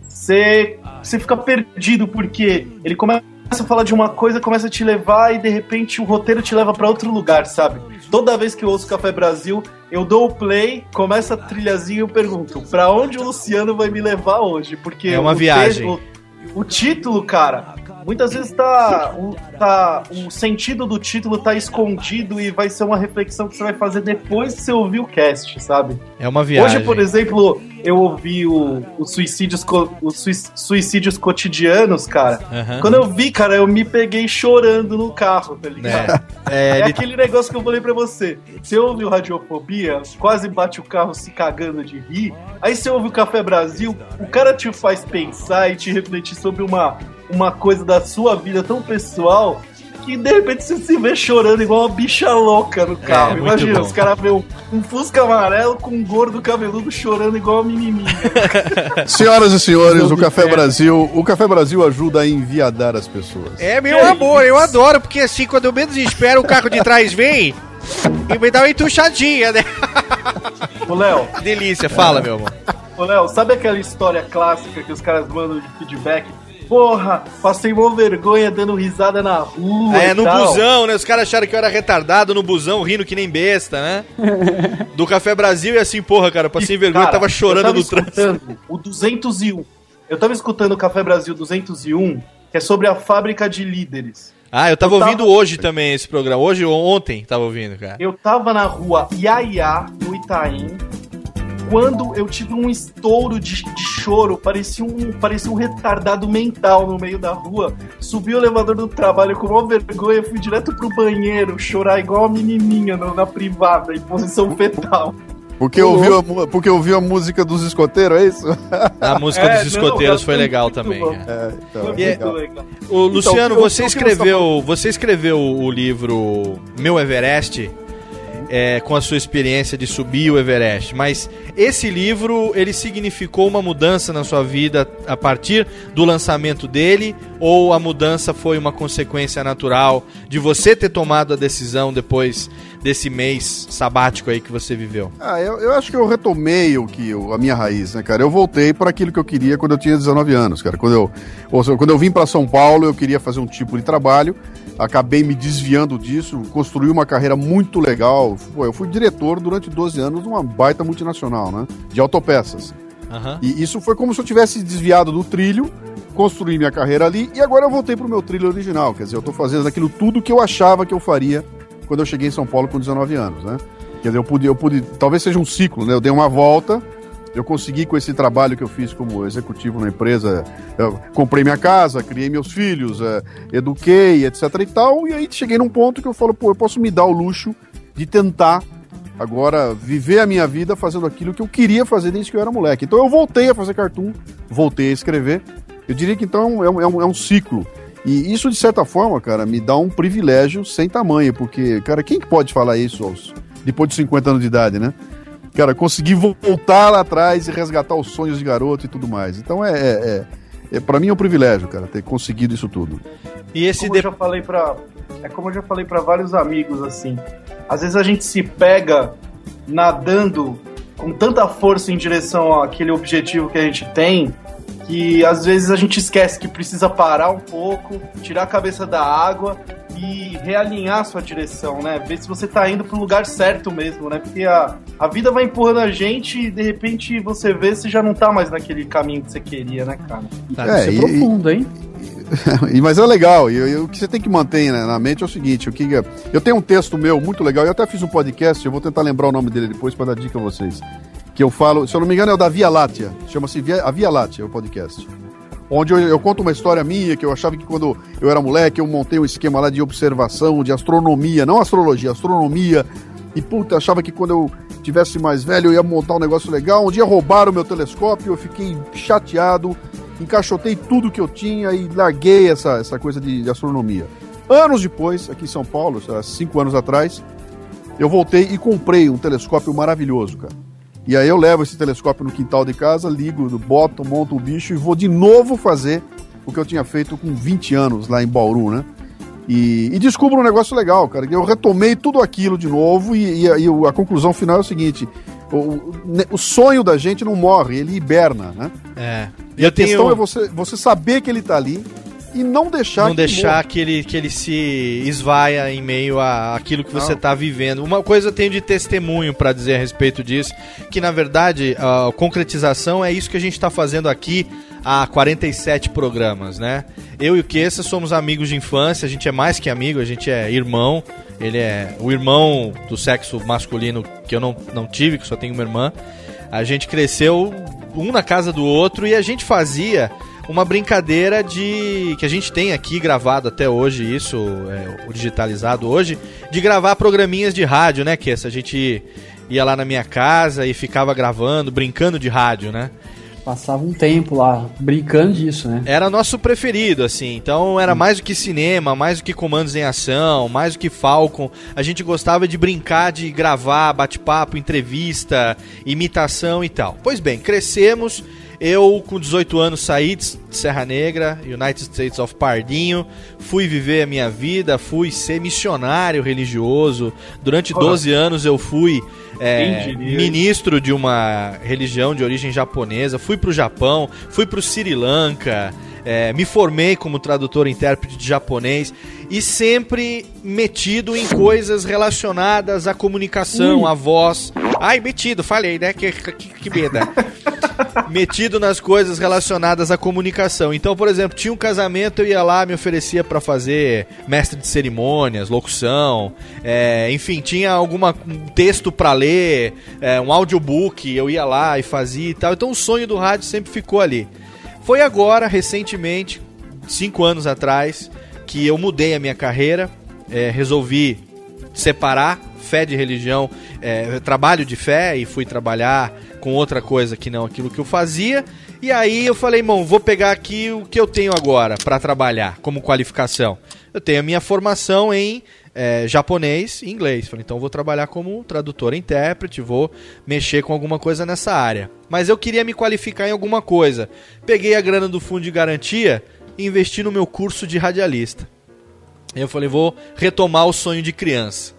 você, você fica perdido, porque ele começa a falar de uma coisa, começa a te levar e de repente o roteiro te leva pra outro lugar, sabe? Toda vez que eu ouço Café Brasil, eu dou o play, começa a trilhazinha e eu pergunto, pra onde o Luciano vai me levar hoje? Porque É uma o viagem. texto- o título, cara, muitas vezes tá o, tá. o sentido do título tá escondido e vai ser uma reflexão que você vai fazer depois que você ouvir o cast, sabe? É uma viagem. Hoje, por exemplo, eu ouvi o, os, suicídios, os sui- suicídios cotidianos, cara. Aham. Quando eu vi, cara, eu me peguei chorando no carro, tá ligado? É, É, ele- aquele negócio que eu falei pra você. Você ouve o Radiofobia, quase bate o carro se cagando de rir. Aí você ouve o Café Brasil, o cara te faz pensar e te refletir sobre uma, uma coisa da sua vida tão pessoal que de repente você se vê chorando igual uma bicha louca no carro. É, Imagina, bom. os caras vê um, um Fusca amarelo com um gordo cabeludo chorando igual uma menininha. Senhoras e senhores, o Café. Brasil, o Café Brasil ajuda a enviadar as pessoas. É meu amor, eu adoro, porque assim, quando eu menos espero, o carro de trás vem e me dá uma entuchadinha, né? Ô, Léo. Delícia, fala, meu amor. Ô, Léo, sabe aquela história clássica que os caras mandam de feedback? Porra, passei uma vergonha dando risada na rua. É, e no tal. busão, né? Os caras acharam que eu era retardado no busão, rindo que nem besta, né? Do Café Brasil e assim, porra, cara, eu passei vergonha, Cara, tava chorando eu tava no trânsito. escutando O 201. Eu tava escutando o Café Brasil 201, que é sobre a fábrica de líderes. Ah, eu tava Eu tava- ouvindo hoje também esse programa. Hoje ou ontem tava ouvindo, cara. Eu tava na rua Iaiá, no Itaim, quando eu tive um estouro de, de choro, parecia um, parecia um retardado mental no meio da rua. Subi o elevador do trabalho com uma vergonha, fui direto pro banheiro, chorar igual uma menininha no- na privada, em posição fetal. Porque ouviu, a, porque ouviu a música dos escoteiros, é isso? A música É, dos não, escoteiros cara, foi foi legal também. cara. É, então, Foi é- muito legal. Ô, Luciano, eu- você eu- eu- escreveu, você escreveu o livro Meu Everest é, com a sua experiência de subir o Everest, mas esse livro ele significou uma mudança na sua vida a partir do lançamento dele ou a mudança foi uma consequência natural de você ter tomado a decisão depois desse mês sabático aí que você viveu? Ah, eu, eu acho que eu retomei o que eu- a minha raiz, né, cara? Eu voltei para aquilo que eu queria quando eu tinha 19 anos, cara. Quando eu, seja, quando eu vim para São Paulo, eu queria fazer um tipo de trabalho, acabei me desviando disso, construí uma carreira muito legal. Pô, eu fui diretor durante 12 anos de uma baita multinacional, né? De autopeças. Aham. E isso foi como se eu tivesse desviado do trilho, construí minha carreira ali e agora eu voltei pro meu trilho original. Quer dizer, eu tô fazendo aquilo tudo que eu achava que eu faria quando eu cheguei em São Paulo com 19 anos, né? Quer dizer, eu pude, eu pude, talvez seja um ciclo, né? Eu dei uma volta, eu consegui com esse trabalho que eu fiz como executivo na empresa, eu comprei minha casa, criei meus filhos, eh, eduquei, etc e tal, e aí cheguei num ponto que eu falo, pô, eu posso me dar o luxo de tentar agora viver a minha vida fazendo aquilo que eu queria fazer desde que eu era moleque. Então eu voltei a fazer cartoon, voltei a escrever. Eu diria que então é um, é um, é um ciclo. E isso, de certa forma, cara, me dá um privilégio sem tamanho, porque, cara, quem que pode falar isso aos, depois de 50 anos de idade, né? Cara, conseguir voltar lá atrás e resgatar os sonhos de garoto e tudo mais. Então é, é, é, é para mim é um privilégio, cara, ter conseguido isso tudo. E esse como eu já falei para é como eu já falei para vários amigos assim. Às vezes a gente se pega nadando com tanta força em direção àquele objetivo que a gente tem, que às vezes a gente esquece que precisa parar um pouco, tirar a cabeça da água e realinhar a sua direção, né? Ver se você tá indo pro lugar certo mesmo, né? Porque a, a vida vai empurrando a gente e de repente você vê se já não tá mais naquele caminho que você queria, né, cara? É, Isso é e- profundo, hein? E- Mas é legal, e, e o que você tem que manter né, na mente é o seguinte: o que, eu tenho um texto meu muito legal, eu até fiz um podcast, eu vou tentar lembrar o nome dele depois para dar dica a vocês. Que eu falo, se eu não me engano, é o da Via Láctea, chama-se Via- A Via Láctea, o podcast. Onde eu, eu conto uma história minha, que eu achava que quando eu era moleque, eu montei um esquema lá de observação, de astronomia, não astrologia, astronomia. E puta, achava que quando eu tivesse mais velho eu ia montar um negócio legal. Um dia roubaram o meu telescópio, eu fiquei chateado, encaixotei tudo que eu tinha e larguei essa, essa coisa de, de astronomia. Anos depois, aqui em São Paulo, cinco anos atrás, eu voltei e comprei um telescópio maravilhoso, cara. E aí eu levo esse telescópio no quintal de casa, ligo, boto, monto o bicho e vou de novo fazer o que eu tinha feito com 20 anos lá em Bauru, né? E, e descubro um negócio legal, cara. Eu retomei tudo aquilo de novo e, e a, e a conclusão final é o seguinte: o, o- sonho da gente não morre, ele hiberna, né? É. E a tenho- questão é você, você saber que ele tá ali e não deixar não que ele deixar morra. que ele, que ele se esvaia em meio a aquilo que você está vivendo. Uma coisa eu tenho de testemunho para dizer a respeito disso, que na verdade a concretização é isso que a gente está fazendo aqui há 47 programas, né? Eu e o Kessa somos amigos de infância, a gente é mais que amigo, a gente é irmão. Ele é o irmão do sexo masculino que eu não, não tive, que só tenho uma irmã. A gente cresceu um na casa do outro e a gente fazia uma brincadeira de que a gente tem aqui gravado até hoje isso é, o digitalizado hoje de gravar programinhas de rádio né que essa a gente ia lá na minha casa e ficava gravando brincando de rádio né Passava um tempo lá brincando disso, né? era nosso preferido, assim. Então era mais do que cinema, mais do que comandos em ação, mais do que Falcon. A gente gostava de brincar, de gravar, bate-papo, entrevista, imitação e tal. Pois bem, crescemos. Eu, com 18 anos, saí de Serra Negra, United States of Pardinho, fui viver a minha vida, fui ser missionário religioso. Durante 12 anos eu fui é, ministro de uma religião de origem japonesa, fui pro Japão, fui pro Sri Lanka, é, me formei como tradutor e intérprete de japonês e sempre metido em coisas relacionadas à comunicação, à voz. Ai, metido, falei, né? Que, que, que meda. metido nas coisas relacionadas à comunicação. Então, por exemplo, tinha um casamento, eu ia lá, me oferecia pra fazer mestre de cerimônias, locução, é, enfim, tinha alguma um texto pra ler, é, um audiobook, eu ia lá e fazia e tal. Então, o sonho do rádio sempre ficou ali. Foi agora, recentemente, cinco anos atrás, que eu mudei a minha carreira, é, resolvi separar fé de religião, é, trabalho de fé e fui trabalhar com outra coisa que não aquilo que eu fazia. E aí eu falei, irmão, vou pegar aqui o que eu tenho agora para trabalhar como qualificação. Eu tenho a minha formação em é, japonês e inglês. Falei, então vou trabalhar como tradutor intérprete, vou mexer com alguma coisa nessa área. Mas eu queria me qualificar em alguma coisa. Peguei a grana do fundo de garantia e investi no meu curso de radialista. Eu falei, vou retomar o sonho de criança.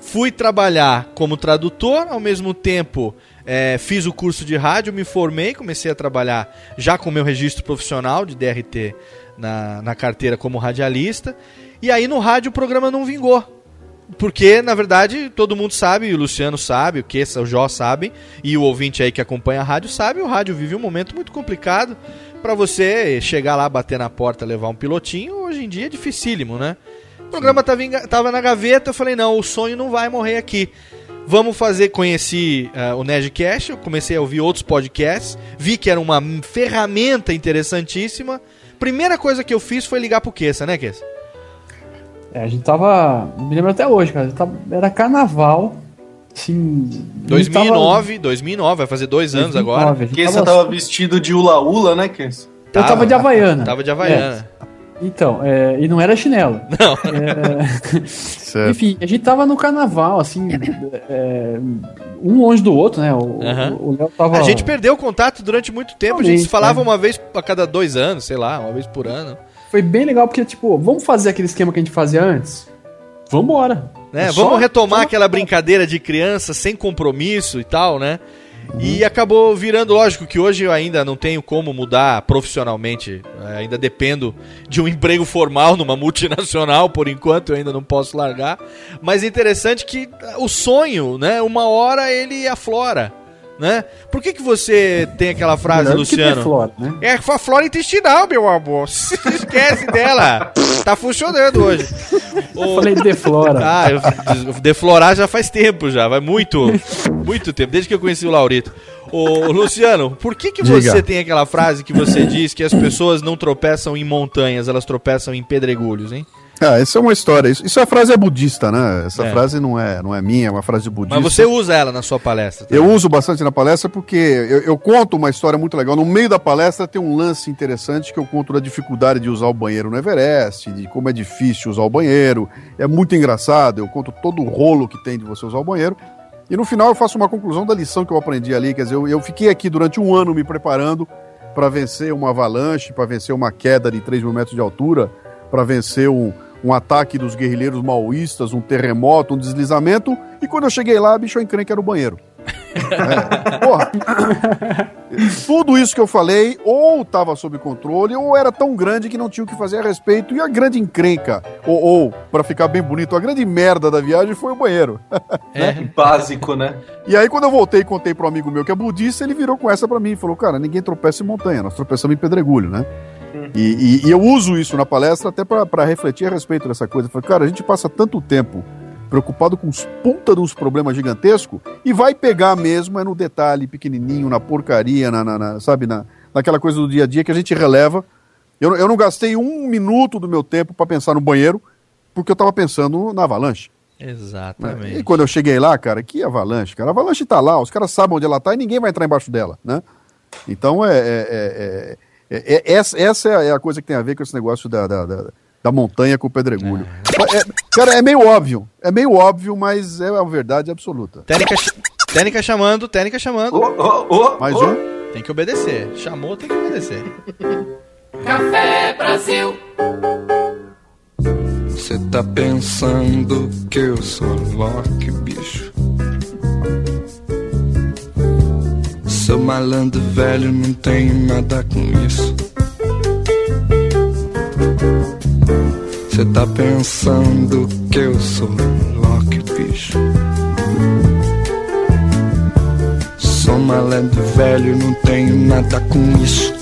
Fui trabalhar como tradutor, ao mesmo tempo é, fiz o curso de rádio, me formei, comecei a trabalhar já com meu registro profissional de DRT na, na carteira como radialista. E aí no rádio o programa não vingou. Porque, na verdade, todo mundo sabe, o Luciano sabe, o que o Jó sabe, e o ouvinte aí que acompanha a rádio sabe, o rádio vive um momento muito complicado para você chegar lá, bater na porta, levar um pilotinho, hoje em dia é dificílimo, né? O programa tava, em tava na gaveta, eu falei, não, o sonho não vai morrer aqui. Vamos fazer, conheci eh, o Nerdcast, eu comecei a ouvir outros podcasts, vi que era uma ferramenta interessantíssima. Primeira coisa que eu fiz foi ligar pro Kessa, né, Kessa? É, a gente tava. Me lembro até hoje, cara. tava- era carnaval. A gente tava- 2009, 2009, vai fazer dois anos 2009, agora. a gente Que você tava- tava vestido de ula-ula, né, Kess? Eu tava de Havaiana. Tava de Havaiana. Então, é, e não era chinelo. Não. É, enfim, a gente tava no carnaval, assim, é, um longe do outro, né? O o- o Léo tava. A gente perdeu o contato durante muito tempo. A gente se falava é. uma vez a cada dois anos, sei lá, uma vez por ano. Foi bem legal porque, tipo, vamos fazer aquele esquema que a gente fazia antes? Vambora. Né? É só- Vamos retomar só- aquela brincadeira de criança sem compromisso e tal, né? Uhum. E acabou virando, lógico que hoje eu ainda não tenho como mudar profissionalmente, eh, ainda dependo de um emprego formal numa multinacional, por enquanto eu ainda não posso largar. Mas é interessante que o sonho, né, uma hora ele aflora, né? Por que que você tem aquela frase, Melhor do que Luciano? flora, né? É a flora intestinal, meu amor. Esquece dela. Tá funcionando hoje. Eu falei deflora. Ah, eu, deflorar já faz tempo já, vai muito, muito tempo, desde que eu conheci o Laurito. Ô, Luciano, por que que Diga. você tem aquela frase que você diz que as pessoas não tropeçam em montanhas, elas tropeçam em pedregulhos, hein? Ah, essa é uma história. Isso, isso a frase é budista, né? Essa É. frase não é, não é minha, é uma frase budista. Mas você usa ela na sua palestra. tá? Eu uso bastante na palestra porque eu, eu conto uma história muito legal. No meio da palestra tem um lance interessante que eu conto da dificuldade de usar o banheiro no Everest, de como é difícil usar o banheiro. É muito engraçado. Eu conto todo o rolo que tem de você usar o banheiro. E no final eu faço uma conclusão da lição que eu aprendi ali. Quer dizer, eu, eu fiquei aqui durante um ano me preparando para vencer uma avalanche, para vencer uma queda de 3 mil metros de altura, para vencer um, um ataque dos guerrilheiros maoístas, um terremoto, um deslizamento. E quando eu cheguei lá, bicho, eu encrenquei era o banheiro. É, porra. Tudo isso que eu falei, ou estava sob controle, ou era tão grande que não tinha o que fazer a respeito. E a grande encrenca, ou, ou para ficar bem bonito, a grande merda da viagem foi o banheiro. É. Básico, né? E aí, quando eu voltei e contei para um amigo meu que é budista, ele virou com essa para mim e falou: Cara, ninguém tropeça em montanha, nós tropeçamos em pedregulho, né? E, e- e eu uso isso na palestra até para refletir a respeito dessa coisa. Falei, cara, a gente passa tanto tempo preocupado com os puta de uns problemas gigantescos, e vai pegar mesmo é no detalhe pequenininho, na porcaria, na, na- na- sabe, na, naquela coisa do dia a dia que a gente releva. Eu, eu não gastei um minuto do meu tempo para pensar no banheiro, porque eu tava pensando na avalanche. Exatamente. E quando eu cheguei lá, cara, que avalanche, cara. A avalanche tá lá, os caras sabem onde ela tá e ninguém vai entrar embaixo dela, né? Então é. é- é- é- é- essa, essa é a coisa que tem a ver com esse negócio da, da, da- da montanha com o pedregulho. É, cara, é meio óbvio. É meio óbvio, mas é a verdade absoluta. Técnica, técnica chamando, técnica chamando. Mais um? Tem que obedecer. Chamou, tem que obedecer. Café Brasil. Você tá pensando que eu sou Loki, bicho? Sou malandro velho, não tenho nada com isso. Você tá pensando que eu sou Loki, bicho? Sou malandro velho, não tenho nada com isso.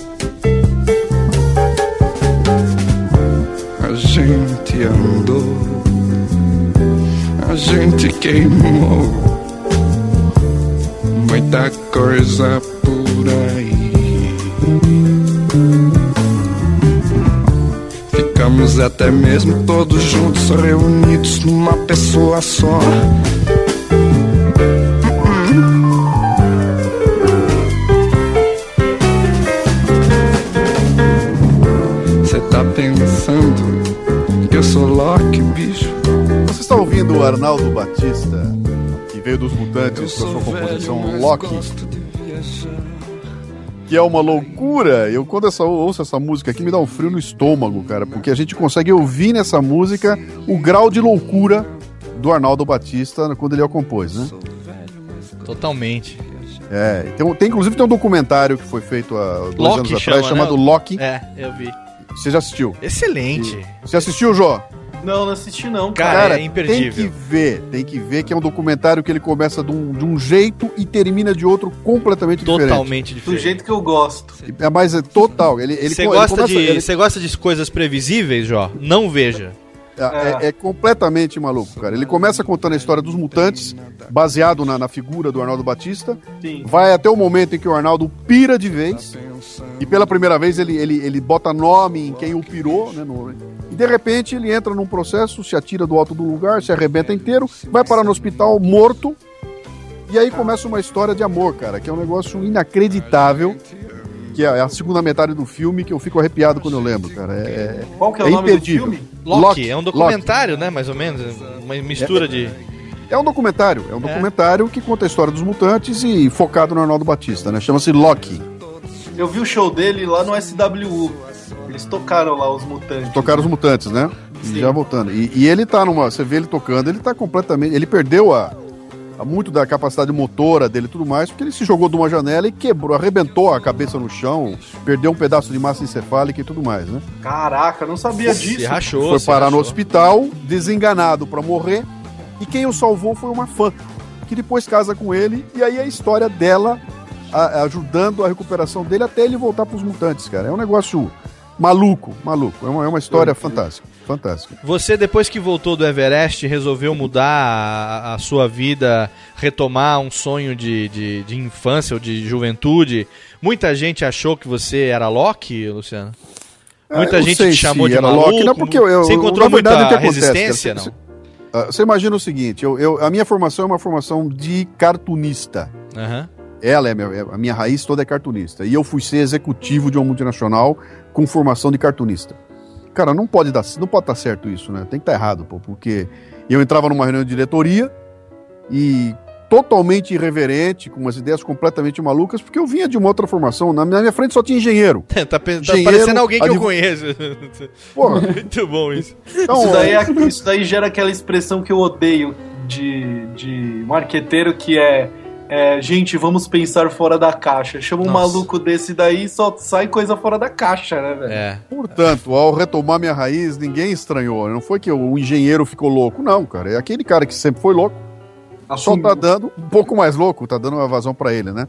A gente andou, a gente queimou muita coisa por aí. Ficamos até mesmo todos juntos, reunidos numa pessoa só. Você tá pensando que eu sou Loki, bicho? Você está ouvindo o Arnaldo Batista, dos Mutantes com a sua composição Loki. Que é uma loucura. Eu, quando essa, ouço essa música aqui, me dá um frio no estômago, cara, porque a gente consegue ouvir nessa música o grau de loucura do Arnaldo Batista quando ele a compôs, né? Totalmente. É, tem, tem, inclusive tem um documentário que foi feito há dois Loki anos chama, atrás, chamado né? Loki. É, eu vi. Você já assistiu? Excelente. Você assistiu, Jô? Não, não assisti não, Cara, cara. é imperdível. Tem que ver, tem que ver que é um documentário que ele começa de um, de um jeito e termina de outro completamente diferente. Totalmente Do diferente. jeito que eu gosto. É, mas é total. Ele, ele, Você ele gosta, começa- de, ele- você gosta de coisas previsíveis, Jó? Não veja. É, é- é completamente maluco, cara. Ele começa contando a história dos mutantes, baseado na, na figura do Arnaldo Batista. Sim. Vai até o momento em que o Arnaldo pira de vez. E pela primeira vez ele, ele, ele bota nome em quem o pirou, né? no- e de repente ele entra num processo, se atira do alto do lugar, se arrebenta inteiro, vai parar no hospital morto. E aí começa uma história de amor, cara, que é um negócio inacreditável. Que é a segunda metade do filme que eu fico arrepiado quando eu lembro, cara. É, Qual que é o nome do imperdível. filme? Loki, é um documentário, né? Mais ou menos. Uma mistura de. É um documentário, é um documentário que conta a história dos mutantes e focado no Arnaldo Batista, né? Chama-se Loki. Eu vi o show dele lá no SWU. Eles tocaram lá os mutantes. Tocaram os mutantes, né? Sim. já voltando. E, e ele tá numa. Você vê ele tocando, ele tá completamente. Ele perdeu a muito da capacidade motora dele e tudo mais, porque ele se jogou de uma janela e quebrou, arrebentou a cabeça no chão, perdeu um pedaço de massa encefálica e tudo mais, né? Caraca, não sabia disso. Foi parar no hospital, desenganado pra morrer, e quem o salvou foi uma fã, que depois casa com ele, e aí a história dela a- ajudando a recuperação dele até ele voltar pros mutantes, cara. É um negócio maluco, maluco. É uma, é uma história fantástica, fantástica. Você, depois que voltou do Everest, resolveu mudar a, a sua vida, retomar um sonho de, de, de infância ou de juventude. Muita gente achou que você era Loki, Luciano? Muita É, gente te chamou de era maluco. Loki, não, porque eu, eu, você encontrou verdade, muita acontece, resistência, cara, não? você- ah, Você imagina o seguinte, eu, eu- a minha formação é uma formação de cartunista. Aham. Ela é a minha, a minha raiz toda é cartunista. E eu fui ser executivo de uma multinacional com formação de cartunista. Cara, não pode dar, não pode estar certo isso, né? Tem que estar errado, pô, porque eu entrava numa reunião de diretoria e totalmente irreverente, com umas ideias completamente malucas, porque eu vinha de uma outra formação. Na minha frente só tinha engenheiro. tá, tá Engenheiro, parecendo alguém que eu advo- conheço. Porra. Muito bom isso. Então, isso, daí é- isso daí gera aquela expressão que eu odeio de, de marqueteiro que é, é, gente, vamos pensar fora da caixa. Chama um Nossa. maluco desse daí e só sai coisa fora da caixa, né, velho? É. Portanto, ao retomar minha raiz, ninguém estranhou. Não foi que o engenheiro ficou louco, não, cara. É aquele cara que sempre foi louco. Só tá dando um pouco mais louco, tá dando uma vazão pra ele, né?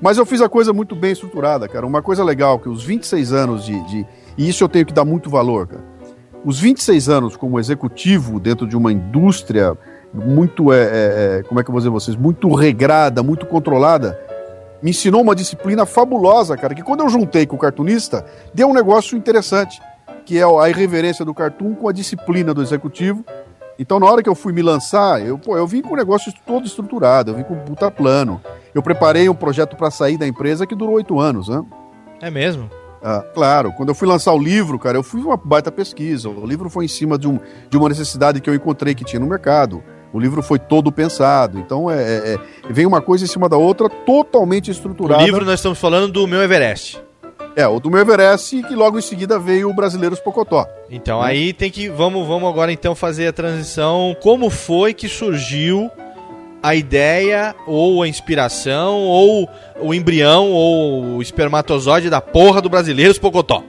Mas eu fiz a coisa muito bem estruturada, cara. Uma coisa legal, que os 26 anos de, de. E isso eu tenho que dar muito valor, cara. Os 26 anos como executivo dentro de uma indústria muito, é, é, é, como é que eu vou dizer vocês, muito regrada, muito controlada, me ensinou uma disciplina fabulosa, cara, que quando eu juntei com o cartunista, deu um negócio interessante, que é a irreverência do cartoon com a disciplina do executivo. Então, na hora que eu fui me lançar, eu, pô, eu vim com o negócio todo estruturado, eu vim com um puta plano. Eu preparei um projeto para sair da empresa que durou oito anos, né? É mesmo? Ah, claro, quando eu fui lançar o livro, cara, eu fui uma baita pesquisa. O livro foi em cima de, um, de uma necessidade que eu encontrei que tinha no mercado. O livro foi todo pensado. Então, é, é, é vem uma coisa em cima da outra, totalmente estruturada. O livro nós estamos falando do meu Everest. É, o do meu Everest, que logo em seguida veio o Brasileiros Pocotó. Então, né? aí tem que. Vamos, vamos agora então fazer a transição. Como foi que surgiu a ideia, ou a inspiração, ou o embrião, ou o espermatozoide da porra do Brasileiros Pocotó?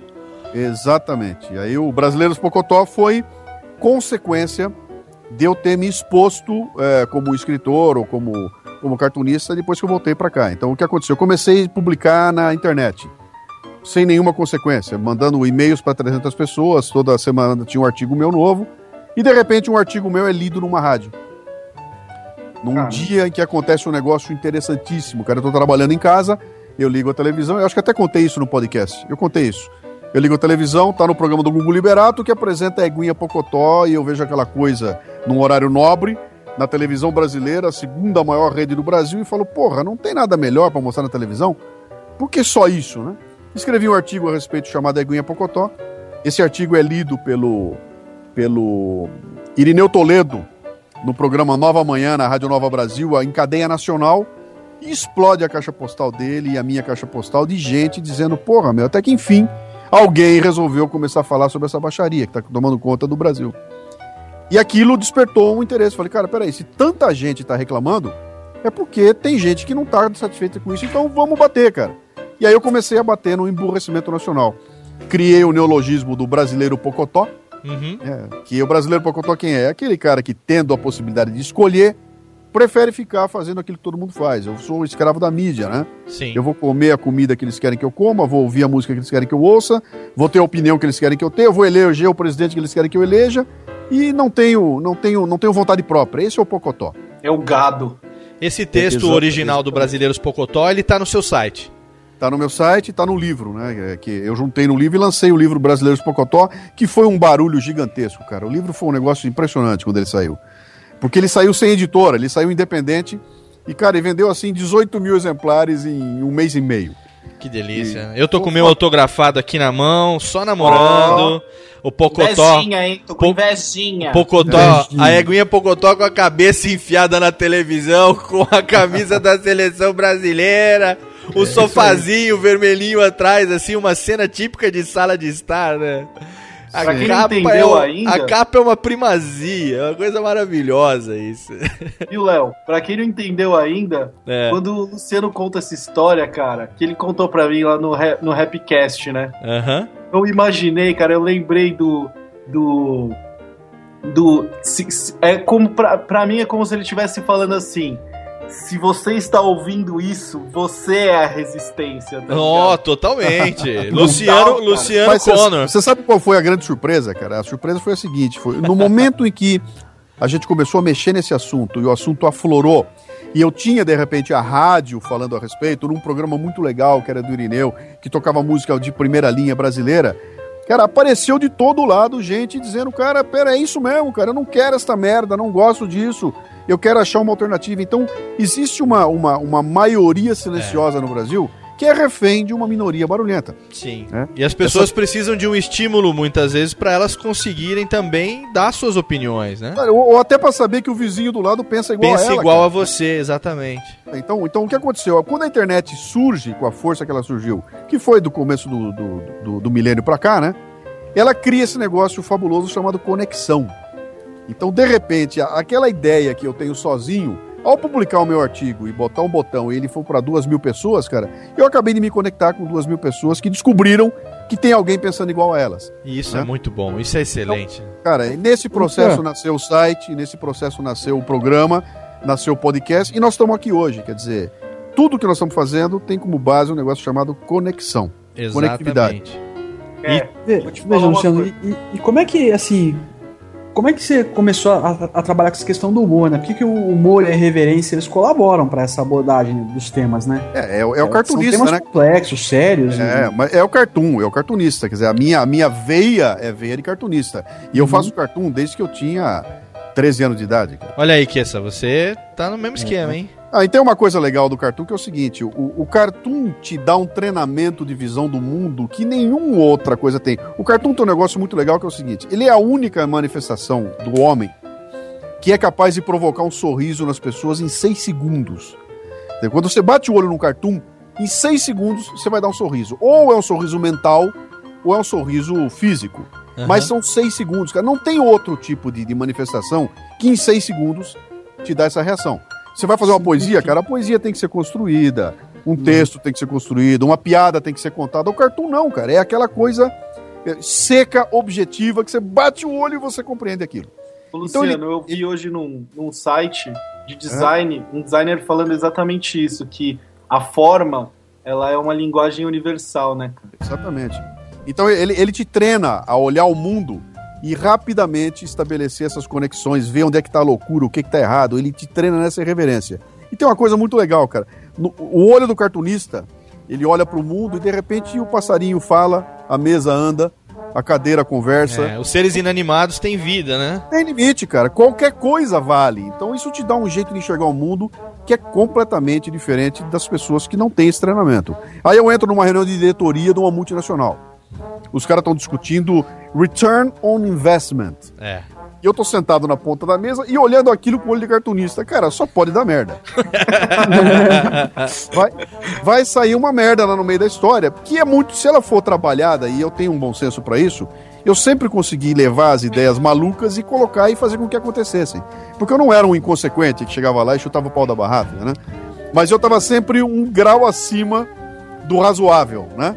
Exatamente. Aí o Brasileiros Pocotó foi consequência de eu ter me exposto é, como escritor ou como, como cartunista depois que eu voltei para cá. Então, o que aconteceu? Eu comecei a publicar na internet, sem nenhuma consequência, mandando e-mails para 300 pessoas, toda semana tinha um artigo meu novo, e de repente um artigo meu é lido numa rádio. Num dia em que acontece um negócio interessantíssimo, cara, eu tô trabalhando em casa, eu ligo a televisão, eu acho que até contei isso no podcast, eu contei isso. Eu ligo a televisão, tá no programa do Gugu Liberato, que apresenta a Eguinha Pocotó, e eu vejo aquela coisa num horário nobre, na televisão brasileira, a segunda maior rede do Brasil, e falo, porra, não tem nada melhor para mostrar na televisão? Por que só isso, né? Escrevi um artigo a respeito chamado Eguinha Pocotó. Esse artigo é lido pelo, pelo Irineu Toledo, no programa Nova Manhã, na Rádio Nova Brasil, em cadeia nacional, e explode a caixa postal dele e a minha caixa postal de gente dizendo, porra, meu, até que enfim alguém resolveu começar a falar sobre essa baixaria que está tomando conta do Brasil. E aquilo despertou um interesse. Falei, cara, peraí, se tanta gente está reclamando, é porque tem gente que não está satisfeita com isso, então vamos bater, cara. E aí eu comecei a bater no emburrecimento nacional. Criei o neologismo do brasileiro pocotó, uhum. é, que o brasileiro pocotó quem é? é? Aquele cara que, tendo a possibilidade de escolher, prefere ficar fazendo aquilo que todo mundo faz. Eu sou escravo da mídia, né? Sim. Eu vou comer a comida que eles querem que eu coma, vou ouvir a música que eles querem que eu ouça, vou ter a opinião que eles querem que eu tenha, vou eleger o presidente que eles querem que eu eleja e não tenho, não tenho, não tenho vontade própria. Esse é o Pocotó. É o gado. Esse texto é, original do Brasileiros Pocotó, ele tá no seu site. Tá no meu site, tá no livro, né? É que eu juntei no livro e lancei o livro Brasileiros Pocotó, que foi um barulho gigantesco, cara. O livro foi um negócio impressionante quando ele saiu. Porque ele saiu sem editora, ele saiu independente. E, cara, ele vendeu assim 18 mil exemplares em um mês e meio. Que delícia. E... Eu tô com o meu autografado aqui na mão, só namorando. Oh. O Pocotó. Invejinha, hein? Tô com invejinha. Pocotó, invejinha. a eguinha Pocotó com a cabeça enfiada na televisão, com a camisa da seleção brasileira. O é, sofazinho vermelhinho atrás, assim, uma cena típica de sala de estar, né? A capa, é uma, ainda, a capa é uma primazia, é uma coisa maravilhosa isso. Viu, Léo? Pra quem não entendeu ainda, é. quando o Luciano conta essa história, cara, que ele contou pra mim lá no, no Rapcast, né? Uhum. Eu imaginei, cara, eu lembrei do. do. do. É como pra, pra mim é como se ele estivesse falando assim se você está ouvindo isso, você é a resistência. Tá oh, totalmente. Luciano, Luciano Mas Connor. Você sabe qual foi a grande surpresa, cara? A surpresa foi a seguinte: foi no momento em que a gente começou a mexer nesse assunto e o assunto aflorou. E eu tinha, de repente, a rádio falando a respeito, num programa muito legal que era do Irineu, que tocava música de primeira linha brasileira. Cara, apareceu de todo lado gente dizendo, cara, pera, é isso mesmo, cara, eu não quero esta merda, não gosto disso eu quero achar uma alternativa. Então, existe uma, uma, uma maioria silenciosa é. no Brasil que é refém de uma minoria barulhenta. Sim. Né? E as pessoas Essa... precisam de um estímulo, muitas vezes, para elas conseguirem também dar suas opiniões, né? Ou, ou até para saber que o vizinho do lado pensa igual pensa a ela. Pensa igual cara. a você, exatamente. Então, então, o que aconteceu? Quando a internet surge, com a força que ela surgiu, que foi do começo do, do, do, do milênio para cá, né? Ela cria esse negócio fabuloso chamado conexão. Então, de repente, aquela ideia que eu tenho sozinho, ao publicar o meu artigo e botar um botão e ele for para duas mil pessoas, cara, eu acabei de me conectar com duas mil pessoas que descobriram que tem alguém pensando igual a elas. E isso né? é muito bom, isso é excelente. Então, cara, nesse processo é. nasceu o site, nesse processo nasceu o programa, nasceu o podcast e nós estamos aqui hoje. Quer dizer, tudo que nós estamos fazendo tem como base um negócio chamado conexão. Exatamente. Conectividade. É, e, veja, Luciano, e, e como é que, assim, como é que você começou a, a trabalhar com essa questão do humor, né? Por que, que o humor e a irreverência eles colaboram pra essa abordagem dos temas, né? É, é, o- é o cartunista, São temas né? complexos, sérios. É, né? mas é o cartoon, é o cartunista. Quer dizer, a minha, a minha veia é veia de cartunista. E eu Uhum. faço cartoon desde que eu tinha 13 anos de idade. cara. Olha aí, Kessa, você tá no mesmo esquema, hein? Ah, e tem uma coisa legal do cartoon que é o seguinte: o, o cartoon te dá um treinamento de visão do mundo que nenhuma outra coisa tem. O cartoon tem um negócio muito legal que é o seguinte: ele é a única manifestação do homem que é capaz de provocar um sorriso nas pessoas em seis segundos. Quando você bate o olho num cartoon, em seis segundos você vai dar um sorriso. Ou é um sorriso mental, ou é um sorriso físico. Aham. Mas são seis segundos, cara. Não tem outro tipo de, de manifestação que em seis segundos te dá essa reação. Você vai fazer uma poesia, cara, a poesia tem que ser construída, um texto tem que ser construído, uma piada tem que ser contada. O cartoon não, cara. É aquela coisa é, seca, objetiva, que você bate o olho e você compreende aquilo. Ô, Então Luciano, ele- eu vi hoje num, num site de design, um designer falando exatamente isso, que a forma, ela é uma linguagem universal, né, cara? Exatamente. Então ele, ele te treina a olhar o mundo e rapidamente estabelecer essas conexões, ver onde é que tá a loucura, o que que tá errado. Ele te treina nessa irreverência. E tem uma coisa muito legal, cara. No- o olho do cartunista, ele olha pro mundo e de repente o passarinho fala, a mesa anda, a cadeira conversa. É, os seres inanimados têm vida, né? Tem limite, cara. Qualquer coisa vale. Então isso te dá um jeito de enxergar o mundo que é completamente diferente das pessoas que não têm esse treinamento. Aí eu entro numa reunião de diretoria de uma multinacional. Os caras estão discutindo return on investment. É. E eu tô sentado na ponta da mesa e olhando aquilo com o olho de cartunista. Cara, só pode dar merda. vai, vai sair uma merda lá no meio da história, que é muito, se ela for trabalhada e eu tenho um bom senso pra isso, eu sempre consegui levar as ideias malucas e colocar e fazer com que acontecessem. Porque eu não era um inconsequente que chegava lá e chutava o pau da barraca, né? Mas eu tava sempre um grau acima do razoável, né?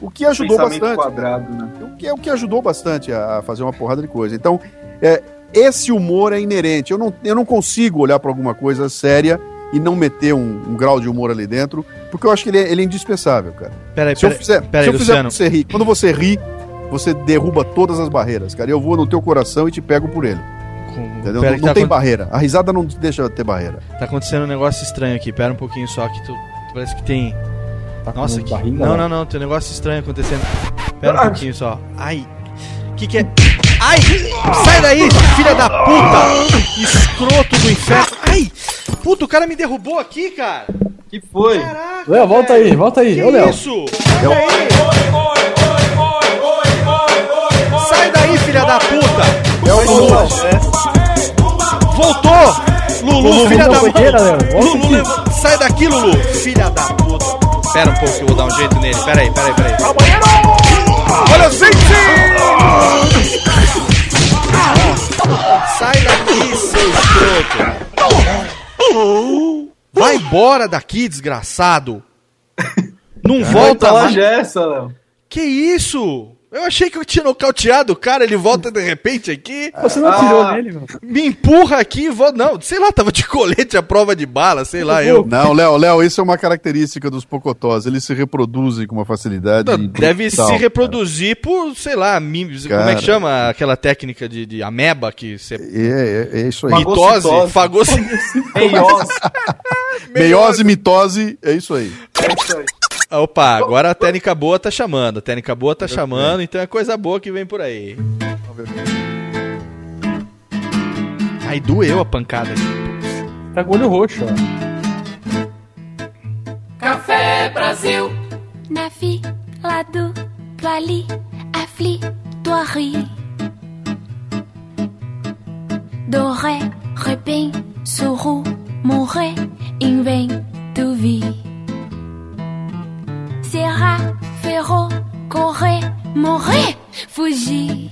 O que ajudou Pensamento bastante. quadrado, né? O que é o que ajudou bastante a fazer uma porrada de coisa. Então, é, esse humor é inerente. Eu não, eu não consigo olhar para alguma coisa séria e não meter um, um grau de humor ali dentro, porque eu acho que ele é, ele é indispensável, cara. Peraí, se eu peraí, fizer, peraí, se eu fizer você rir, quando você ri, você derruba todas as barreiras, cara. Eu vou no teu coração e te pego por ele. Entendeu? Pera Não, não tá tem acon- barreira. A risada não deixa ter barreira. Tá acontecendo um negócio estranho aqui. Pera um pouquinho só que tu, tu parece que tem. Tá com Nossa, que... barriga, não, né? não, não, tem um negócio estranho acontecendo. Pera um pouquinho só. Ai. Que que é? Ai! Sai daí, filha da puta! Escroto do inferno. Ai! Puta, o cara me derrubou aqui, cara. Que foi? Léo, volta aí, volta aí. Que Ô, Léo. isso? Sai daí, filha da puta! É o Lulu. Voltou! Lulu, filha da. Volta Lulu, sai daqui, Lulu! Filha da puta! Pera um pouco que eu vou dar um jeito nele. Pera aí, pera aí, pera aí. Olha, gente! Sai daqui, seu escroto! Vai embora daqui, desgraçado! Não volta lá mais. Jessa, Léo. Que isso? Eu achei que eu tinha nocauteado o cara, ele volta de repente aqui. Você não atirou nele, meu? Me empurra aqui e volta. Não, sei lá, tava de colete à prova de bala, sei lá, eu. Não, Léo, Léo, isso é uma característica dos pocotós. Eles se reproduzem com uma facilidade. Deve brutal, se cara. reproduzir por, sei lá, mim- como é Cara. que chama aquela técnica de, de ameba que você. É, é, é isso aí. Mitose, fagoci... Meiose. Meiose, mitose, é isso aí. Opa, agora a técnica boa tá chamando. A técnica boa tá chamando, então é coisa boa que vem por aí. Ai, doeu a pancada aqui. Tá com o olho roxo, ó. Café Brasil. Na fila do Vale, aflitoirie. Doré, repém, sourou, morré, invento vie. Serra, ferro, corré, morré, fugir.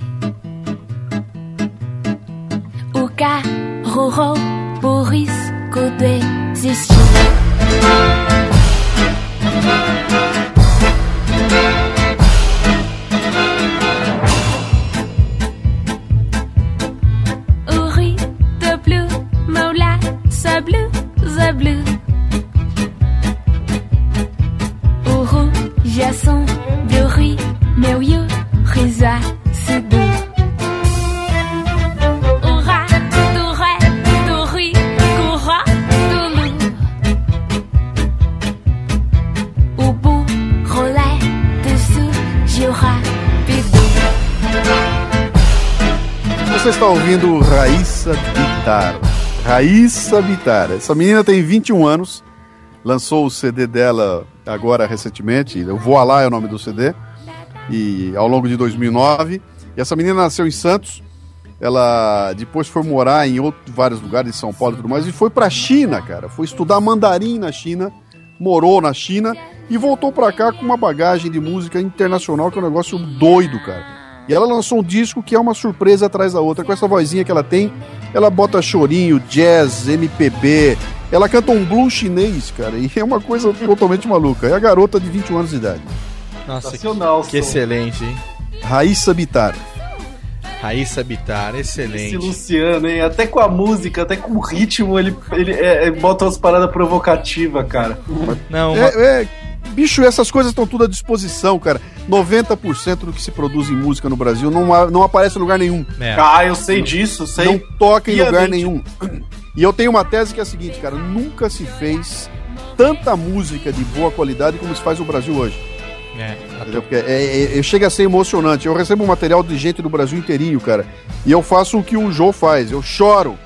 O carro, Boris, Godet, desistir. Raíssa Bitar. Essa menina tem 21 anos, lançou o CD dela agora recentemente. Eu Vou Lá é o nome do CD. E ao longo de 2009. E essa menina nasceu em Santos. Ela depois foi morar em outros, vários lugares, em São Paulo e tudo mais. E foi pra China, cara. Foi estudar mandarim na China. Morou na China. E voltou pra cá com uma bagagem de música internacional, que é um negócio doido, cara. E ela lançou um disco que é uma surpresa atrás da outra. Com essa vozinha que ela tem, ela bota chorinho, jazz, MPB. Ela canta um blues chinês, cara. E é uma coisa totalmente maluca. É a garota de 21 anos de idade. Nossa, que, Sensacional, que som. excelente, hein? Raíssa Bitar. Raíssa Bitar, Esse excelente. Luciano, hein? Até com a música, até com o ritmo, ele, ele é, é, bota umas paradas provocativas, cara. Não, É, é, bicho, essas coisas estão tudo à disposição, cara. 90% do que se produz em música no Brasil não, não aparece em lugar nenhum. É. Ah, eu sei disso, sei. Não toca em lugar nenhum. E eu tenho uma tese que é a seguinte, cara, nunca se fez tanta música de boa qualidade como se faz no Brasil hoje. É? Porque é, é- é- chega a ser emocionante. Eu recebo material de gente do Brasil inteirinho, cara. E eu faço o que o Joe faz. Eu choro.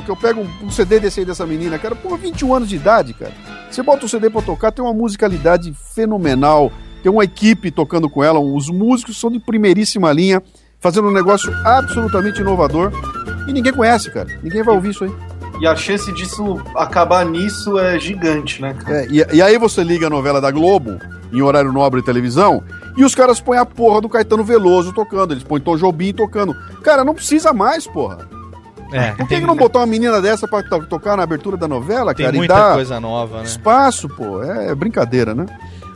Porque eu pego um, um CD desse aí dessa menina, cara, pô, 21 anos de idade, cara. Você bota o CD pra tocar, tem uma musicalidade fenomenal. Tem uma equipe tocando com ela. Os músicos são de primeiríssima linha, fazendo um negócio absolutamente inovador. E ninguém conhece, cara. Ninguém vai ouvir isso aí. E a chance disso acabar nisso é gigante, né? cara? É, e, e aí você liga a novela da Globo, em horário nobre de televisão, e os caras põem a porra do Caetano Veloso tocando, eles põem Tom Jobim tocando. Cara, não precisa mais, porra. É, Por que, tem, que não botar uma menina dessa pra to- tocar na abertura da novela, tem cara? muita e dar coisa nova, né? espaço, pô. É brincadeira, né?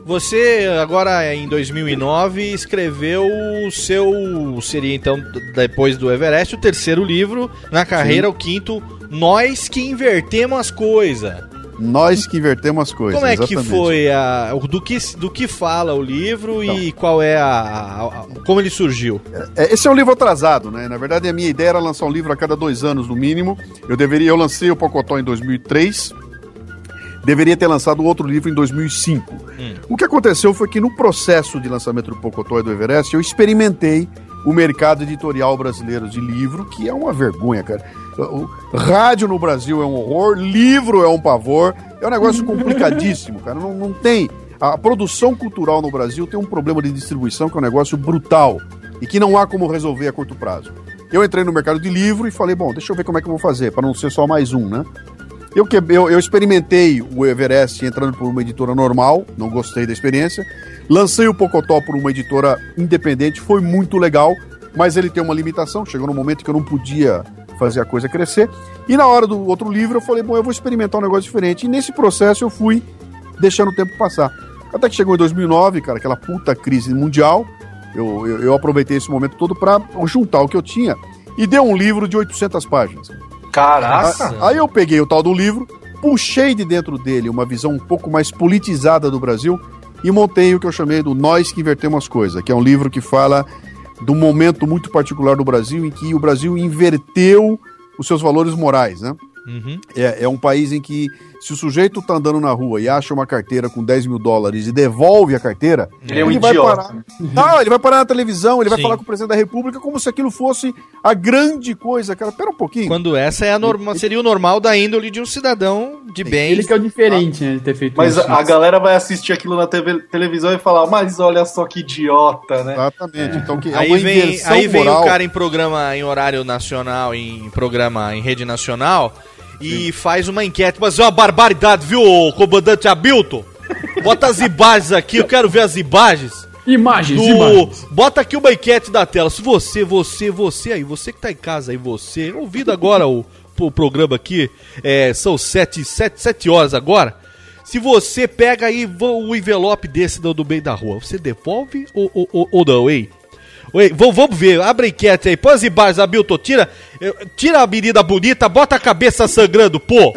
Você, agora em 2009, escreveu o seu. Seria então, depois do Everest, o terceiro livro na carreira, Sim. o quinto, Nós que Invertemos as Coisas. Nós que invertemos as coisas. Como é que exatamente. foi a. Do que, do que fala o livro e qual é a, a- a- Como ele surgiu? É, esse é um livro atrasado, né? Na verdade, a minha ideia era lançar um livro a cada dois anos, no mínimo. Eu deveria, eu lancei o Pocotó em 2003. Deveria ter lançado outro livro em 2005. O que aconteceu foi que no processo de lançamento do Pocotó e do Everest, eu experimentei o mercado editorial brasileiro de livro, que é uma vergonha, cara. O rádio no Brasil é um horror, livro é um pavor, é um negócio complicadíssimo, cara. Não, não tem. A produção cultural no Brasil tem um problema de distribuição que é um negócio brutal e que não há como resolver a curto prazo. Eu entrei no mercado de livro e falei, bom, deixa eu ver como é que eu vou fazer, para não ser só mais um, né? Eu, que- eu, eu experimentei o Everest entrando por uma editora normal, não gostei da experiência. Lancei o Pocotó por uma editora independente, foi muito legal, mas ele tem uma limitação. Chegou num momento que eu não podia fazer a coisa crescer. E na hora do outro livro eu falei, bom, eu vou experimentar um negócio diferente. E nesse processo eu fui deixando o tempo passar. Até que chegou em 2009, cara, aquela puta crise mundial. Eu, eu, eu aproveitei esse momento todo para juntar o que eu tinha e deu um livro de 800 páginas. Caraca! Aí eu peguei o tal do livro, puxei de dentro dele uma visão um pouco mais politizada do Brasil e montei o que eu chamei do Nós que Invertemos as Coisas, que é um livro que fala do momento muito particular do Brasil em que o Brasil inverteu os seus valores morais, né? Uhum. É, é um país em que, se o sujeito tá andando na rua e acha uma carteira com 10 mil dólares e devolve a carteira, Ele é um vai idiota. parar. Não, ele vai parar na televisão, ele vai Sim. falar com o presidente da República como se aquilo fosse a grande coisa, cara. Pera um pouquinho. Quando essa é a norma, seria o normal da índole de um cidadão de bem. Ele que é o diferente, né, de ter feito Mas isso. a, a galera vai assistir aquilo na TV televisão e falar, mas olha só que idiota, né? Exatamente. Então, que é Aí uma vem, aí vem moral. o cara em programa em horário nacional, em programa em rede nacional, e faz uma enquete. Mas é uma barbaridade, viu, comandante Hamilton? Bota as imagens aqui, eu quero ver as imagens. Imagens, do- imagens. Bota aqui uma enquete da tela. Se você, você, você aí, você que tá em casa aí, você, ouvindo agora o, o programa aqui, é, são sete, sete, sete horas agora. Se você pega aí o envelope desse do, do meio da rua, você devolve ou, ou, ou- ou não, hein? Oi, vamos, ver, abre a enquete aí, põe as imagens, Hamilton, tira, eh, tira a menina bonita, bota a cabeça sangrando, pô.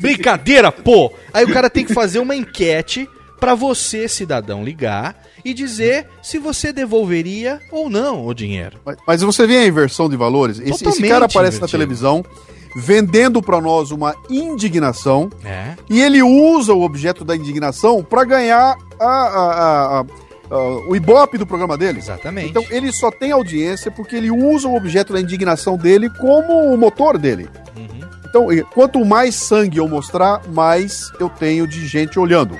Brincadeira, pô. Aí o cara tem que fazer uma enquete pra você, cidadão, ligar e dizer se você devolveria ou não o dinheiro. Mas, mas você vê a inversão de valores? Esse, esse cara aparece na invertido. televisão vendendo pra nós uma indignação É. e ele usa o objeto da indignação pra ganhar a, a- a- ah, o ibope do programa dele. Exatamente. Então ele só tem audiência porque ele usa o objeto da indignação dele como o motor dele. Uhum. Então, quanto mais sangue eu mostrar, mais eu tenho de gente olhando.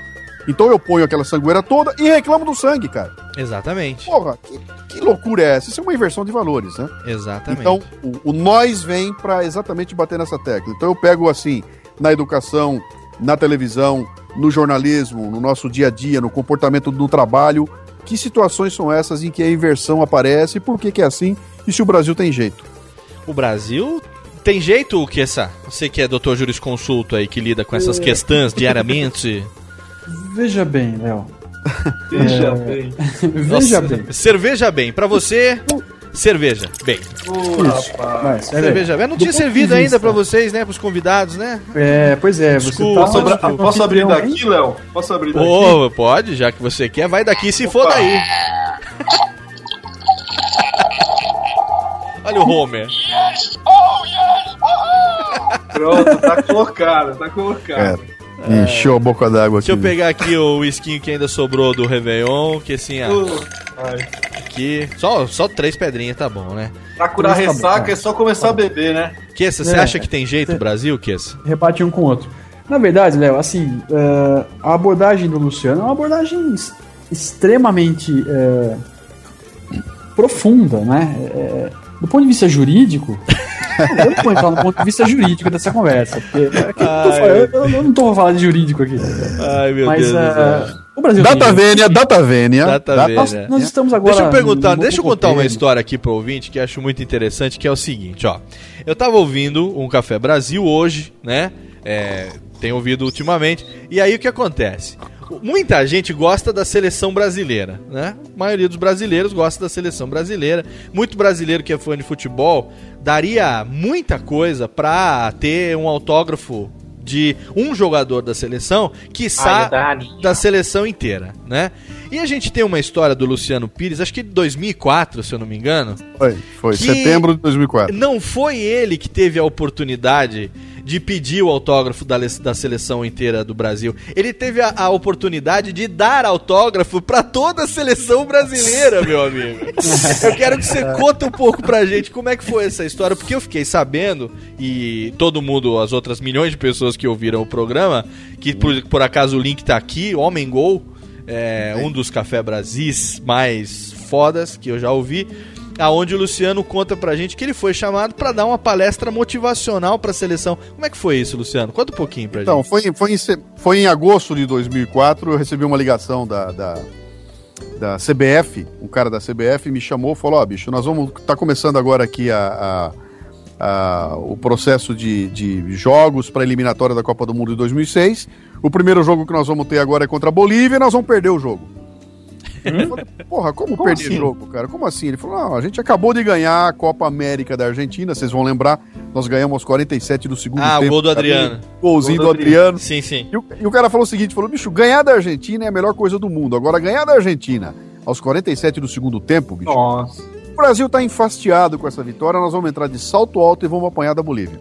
Então eu ponho aquela sangueira toda e reclamo do sangue, cara. Exatamente. Porra, que, que loucura é essa? Isso é uma inversão de valores, né? Exatamente. Então, o, o nós vem pra exatamente bater nessa tecla. Então, eu pego assim, na educação, na televisão, no jornalismo, no nosso dia a dia, no comportamento do trabalho, que situações são essas em que a inversão aparece, por que, que é assim e se o Brasil tem jeito? O Brasil tem jeito, Kessa? Você que é doutor jurisconsulto aí, que lida com essas É. questões diariamente. Veja bem, Léo. Veja É, bem. Veja Nossa, bem. Cerveja bem. Pra você, cerveja bem. Vai, sério. Cerveja bem. Não tinha servido ainda vista- pra vocês, né? Pros convidados, né? É, pois é, você Desculpa. tá... Posso, posso abrir daqui, Léo? Posso abrir daqui? Ô, pode, já que você quer, vai daqui se for Opa. daí. Olha o Homer. Pronto, tá colocado, tá colocado. É, encheu a boca d'água aqui. Deixa eu pegar aqui o whisky que ainda sobrou do Réveillon, que assim, Uh, aqui, só, só três pedrinhas tá bom, né? Pra curar Mas tá bom, ressaca tá. é só começar a beber, né? Kessa, você É. acha que tem jeito no Brasil, Kessa? rebate um com o outro. Na verdade, Léo, assim, eh, a abordagem do Luciano é uma abordagem extremamente eh, profunda, né? Eh, do ponto de vista jurídico, eu não vou entrar no ponto de vista jurídico dessa conversa, porque é eu, tô falando- eu- eu não tô falando de jurídico aqui. Ai, meu Mas Deus do céu. o Brasil Data. Vênia, Data Vênia. Data Vênia. Nós, nós estamos agora. Deixa eu perguntar, deixa eu contar uma história aqui pro ouvinte que eu acho muito interessante, que é o seguinte, ó. Eu tava ouvindo um Café Brasil hoje, né? É, tenho ouvido ultimamente. E aí o que acontece? Muita gente gosta da seleção brasileira, né? A maioria dos brasileiros gosta da seleção brasileira. Muito brasileiro que é fã de futebol daria muita coisa pra ter um autógrafo de um jogador da seleção, quiçá da seleção inteira, né? E a gente tem uma história do Luciano Pires, acho que de 2004, se eu não me engano. Foi, foi. Que- Setembro de 2004. Não foi ele que teve a oportunidade de pedir o autógrafo da, da seleção inteira do Brasil. Ele teve a, a oportunidade de dar autógrafo pra toda a seleção brasileira, meu amigo. Eu quero que você conte um pouco pra gente como é que foi essa história, porque eu fiquei sabendo, e todo mundo, as outras milhões de pessoas que ouviram o programa, que por, por acaso o link tá aqui, Homem Gol, é, um dos Café Brasis mais fodas que eu já ouvi, aonde o Luciano conta pra gente que ele foi chamado pra dar uma palestra motivacional pra seleção. Como é que foi isso, Luciano? Conta um pouquinho pra Então, gente. foi, foi, em, foi em agosto de 2004, eu recebi uma ligação da, da, da CBF, um cara da CBF me chamou e falou, ó, bicho, nós vamos, tá começando agora aqui a, a- a- o processo de, de jogos para eliminatória da Copa do Mundo de 2006, o primeiro jogo que nós vamos ter agora é contra a Bolívia e nós vamos perder o jogo. Eu falei, Porra, como, Como perder assim? jogo, cara? Como assim? Ele falou: não, a gente acabou de ganhar a Copa América da Argentina, vocês vão lembrar, nós ganhamos aos 47 do segundo Ah, o tempo. gol do. Adriano. Golzinho Gol do do Adriano. Sim, sim. E o, e o cara falou o seguinte: falou, bicho, ganhar da Argentina é a melhor coisa do mundo. Agora, ganhar da Argentina aos 47 do segundo tempo, bicho, Nossa. o Brasil tá enfastiado com essa vitória, nós vamos entrar de salto alto e vamos apanhar da Bolívia.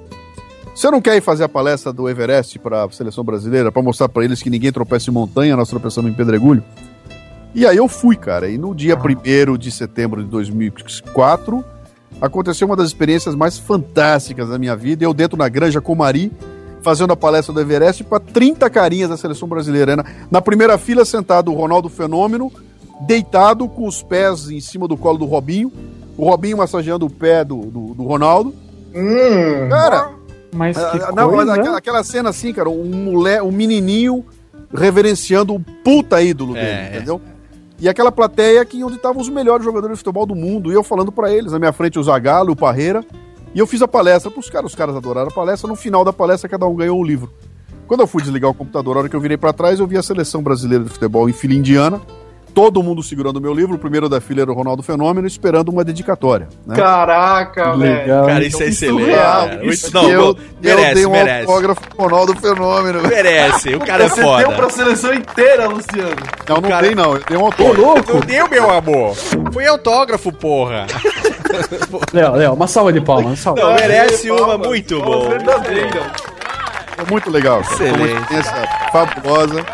Você não quer ir fazer a palestra do Everest para a seleção brasileira, para mostrar para eles que ninguém tropeça em montanha, nós tropeçamos em pedregulho? E aí eu fui, cara. E no dia 1 de setembro de 2004, aconteceu uma das experiências mais fantásticas da minha vida. Eu dentro na Granja Comari, fazendo a palestra do Everest para 30 carinhas da seleção brasileira. Na, na primeira fila, sentado o Ronaldo Fenômeno, deitado com os pés em cima do colo do Robinho. O Robinho massageando o pé do, do, do Ronaldo. Hum. Cara, Mas que ah, não, coisa, aquela, aquela cena assim, cara, um mulher, um menininho reverenciando o puta ídolo É, dele, é. E aquela plateia que onde estavam os melhores jogadores de futebol do mundo, e eu falando pra eles, na minha frente o Zagallo, o Parreira, e eu fiz a palestra pros caras, os caras adoraram a palestra, no final da palestra cada um ganhou um livro. Quando eu fui desligar o computador, a hora que eu virei pra trás, eu vi a seleção brasileira de futebol em fila indiana, todo mundo segurando o meu livro, o primeiro da fila era o Ronaldo Fenômeno, esperando uma dedicatória. Né? Caraca, velho. Legal. Cara, isso é excelente. surreal, cara. Isso Muito- Não, eu, merece, eu dei um merece. autógrafo pro Ronaldo Fenômeno. Merece, o cara é Você foda. deu pra seleção inteira, Luciano. Não, não cara- tem não, eu dei um autógrafo. Não deu, meu amor. Foi autógrafo, porra. Léo, Léo, uma salva de palmas. Salva. Não, merece Palmas, uma muito palmas boa. verdadeiras. Foi muito legal. cara. Foi uma Excelente. experiência fabulosa.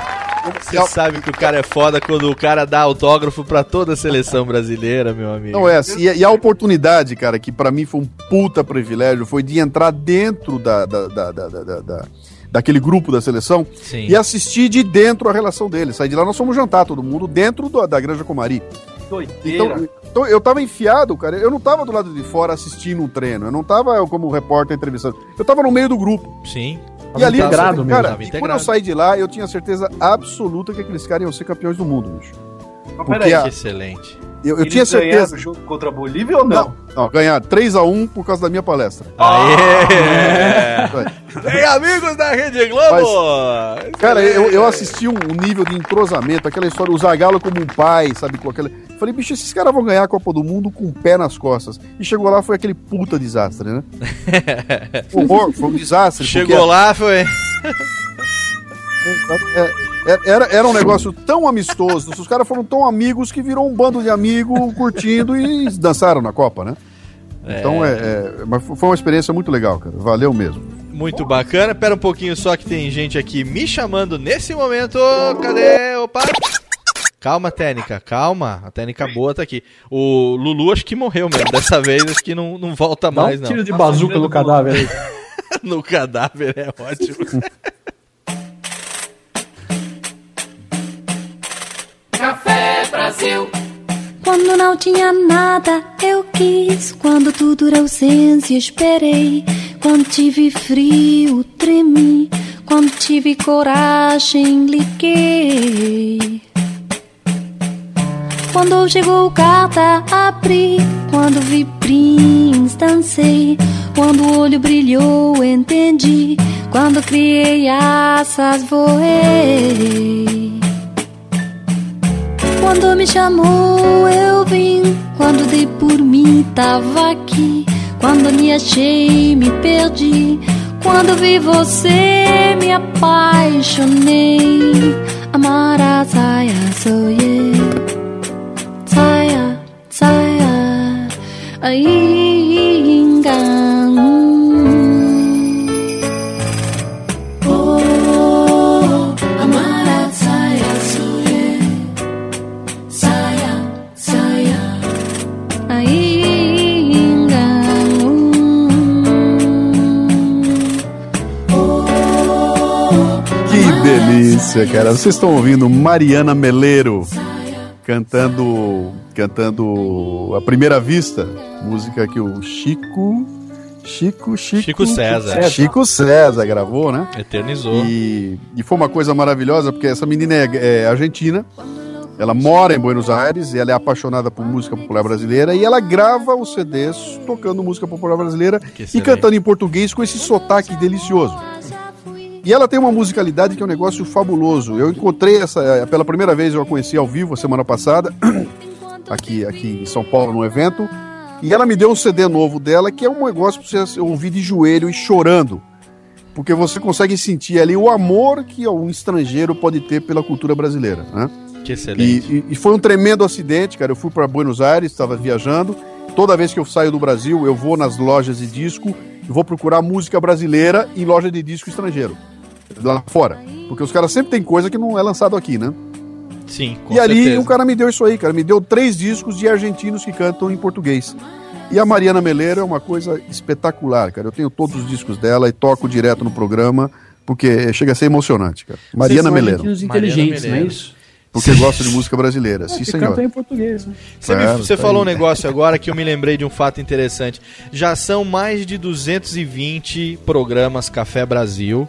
Você sabe que o cara é foda quando o cara dá autógrafo pra toda a seleção brasileira, meu amigo. Não é assim, e, e a oportunidade, cara, que pra mim foi um puta privilégio, foi de entrar dentro da, da, da, da, da- da- da- daquele grupo da seleção Sim. e assistir de dentro a relação deles. Sair de lá, nós fomos jantar todo mundo dentro do- da Granja Comari. Doideira. Então, então eu tava enfiado, cara. Eu não tava do lado de fora assistindo um treino. Eu não tava eu, como repórter entrevistando. Eu tava no meio do grupo. Sim. E ali, integrado mesmo. cara, Tava e quando eu saí de lá, eu tinha certeza absoluta que aqueles caras iam ser campeões do mundo, bicho. Mas Porque peraí, a- Que excelente. eu, eu tinha certeza. o jogo contra a Bolívia ou não? Não, ganhar 3x1 por causa da minha palestra. Aê! Tem amigos da Rede Globo! Cara, eu, eu assisti um, um nível de entrosamento, aquela história, o Zagallo como um pai, sabe, com aquela... Falei, bicho, esses caras vão ganhar a Copa do Mundo com o pé nas costas. E chegou lá, foi aquele puta desastre, né? Horror, foi um desastre. Chegou porque- lá, foi. É, é, Era, era um negócio tão amistoso, os caras foram tão amigos que virou um bando de amigos curtindo e dançaram na Copa, né? Então é, é- mas foi uma experiência muito legal, cara. Valeu mesmo. Muito bacana. Pera um pouquinho só que tem gente aqui me chamando nesse momento. Cadê? Opa! Calma, técnica, calma. A técnica boa tá aqui. O Lulu acho que morreu mesmo. Dessa vez acho que não, não volta Dá mais, um não. tiro de bazuca no cadáver aí. no cadáver é ótimo. Café Brasil. Quando não tinha nada, eu quis. Quando tudo era ausência, esperei. Quando tive frio, tremi. Quando tive coragem, liguei. Quando chegou carta, abri. Quando vi Prince, dancei. Quando o olho brilhou, entendi. Quando criei asas, voei. Quando me chamou, eu vim. Quando dei por mim, tava aqui. Quando me achei, me perdi. Quando vi você, me apaixonei. Saia, soye. Saia, saia. Ainda. Oh. Saia, saia, ainda. Que delícia, cara. Vocês estão ouvindo Mariana Meleiro cantando cantando A Primeira Vista, música que o Chico Chico Chico Chico César. Chico César gravou, né? Eternizou. E, e foi uma coisa maravilhosa porque essa menina é, é argentina. Ela mora em Buenos Aires e ela é apaixonada por música popular brasileira e ela grava os CDs tocando música popular brasileira e cantando em português com esse sotaque delicioso. E ela tem uma musicalidade que é um negócio fabuloso. Eu encontrei essa, eh, pela primeira vez eu a conheci ao vivo a semana passada, aqui, aqui em São Paulo, num evento. E ela me deu um CD novo dela, que é um negócio pra você ouvir de joelho e chorando. Porque você consegue sentir ali o amor que um estrangeiro pode ter pela cultura brasileira, né? Que E, excelente. e- e foi um tremendo acidente, cara. Eu fui para Buenos Aires, estava viajando. Toda vez que eu saio do Brasil, eu vou nas lojas de disco e vou procurar música brasileira em loja de disco estrangeiro. Lá fora. Porque os caras sempre tem coisa que não é lançado aqui, né? Sim, com e ali certeza. o cara me deu isso aí, cara. Me deu três discos de argentinos que cantam em português. E a Mariana Meleiro é uma coisa espetacular, cara. Eu tenho todos os discos dela e toco direto no programa, porque chega a ser emocionante, cara. Mariana são Meleiro. argentinos inteligentes, não é isso? Porque gosta de música brasileira. Sim, que senhor. em português, né? Você, me- Claro, você tá falou um aí. negócio agora que eu me lembrei de um fato interessante. Já são mais de 220 programas Café Brasil.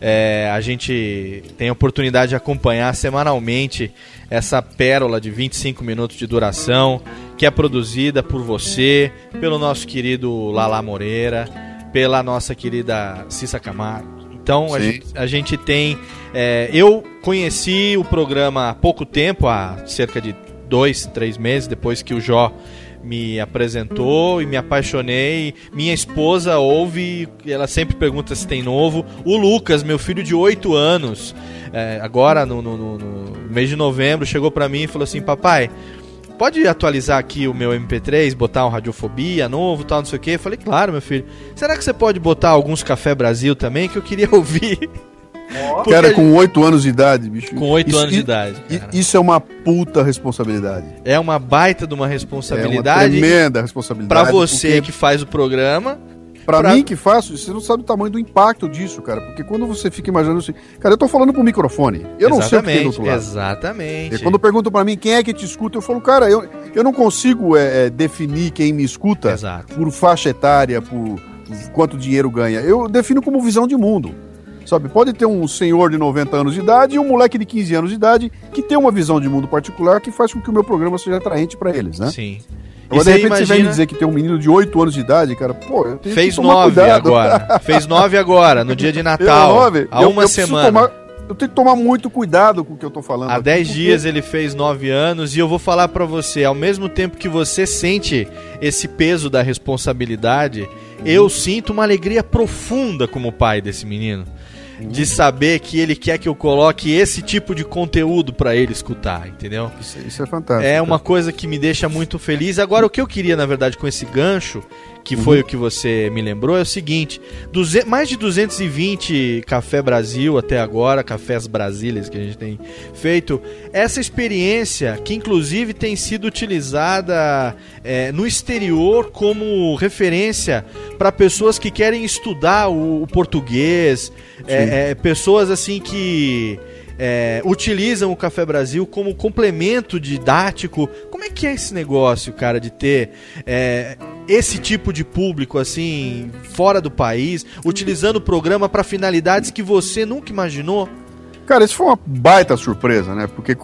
É, a gente tem a oportunidade de acompanhar semanalmente essa pérola de 25 minutos de duração, que é produzida por você, pelo nosso querido Lala Moreira, pela nossa querida Cissa Camargo. Então a gente, a gente tem. é, eu conheci o programa há pouco tempo, há cerca de dois, três meses depois que o Jó me apresentou e me apaixonei. Minha esposa ouve, e ela sempre pergunta se tem novo. O Lucas, meu filho de 8 anos, é, agora no, no- no- no mês de novembro, chegou pra mim e falou assim: Papai, pode atualizar aqui o meu MP3, botar um Radiofobia novo tal, não sei o que? Eu falei: Claro, meu filho. Será que você pode botar alguns Café Brasil também que eu queria ouvir? Porque Cara, com 8 anos de idade, bicho. Com oito Isso- anos de idade, i- Isso é uma puta responsabilidade. É uma baita de uma É uma responsabilidade. tremenda responsabilidade. Pra você porque- que faz o programa. Pra, pra- mim que faço, você não sabe o tamanho do impacto disso, cara. Porque quando você fica imaginando assim, cara, eu tô falando pro microfone. Eu não sei o que tem do outro lado. Exatamente. E quando perguntam pra mim quem é que te escuta, eu falo, cara, eu, eu não consigo é, é, definir quem me escuta por faixa etária, por quanto dinheiro ganha. Eu defino como visão de mundo. Sabe, pode ter um senhor de 90 anos de idade e um moleque de 15 anos de idade que tem uma visão de mundo particular que faz com que o meu programa seja atraente pra eles, né? Sim. Agora, de repente, você vem imagina- dizer que tem um menino de 8 anos de idade, cara, pô, eu tenho Fez que tomar nove cuidado. agora. Fez nove agora, no dia de Natal. nove, Há eu- uma eu semana. tomar- eu tenho que tomar muito cuidado com o que eu tô falando. Há aqui, 10 porque- dias ele fez 9 anos e eu vou falar pra você, ao mesmo tempo que você sente esse peso da responsabilidade, eu sinto uma alegria profunda como pai desse menino. De saber que ele quer que eu coloque esse tipo de conteúdo pra ele escutar, entendeu? Isso, isso é fantástico. É uma coisa que me deixa muito feliz. Agora, o que eu queria, na verdade, com esse gancho, que Uhum. foi o que você me lembrou, é o seguinte: duze- mais de 220 Café Brasil até agora, cafés brasileiros que a gente tem feito. Essa experiência, que inclusive tem sido utilizada é, no exterior como referência para pessoas que querem estudar o, o português, é, é, pessoas assim que é, utilizam o Café Brasil como complemento didático. Como é que é esse negócio, cara, de ter é, esse tipo de público assim fora do país, utilizando o programa para finalidades que você nunca imaginou? Cara, isso foi uma baita surpresa, né? Porque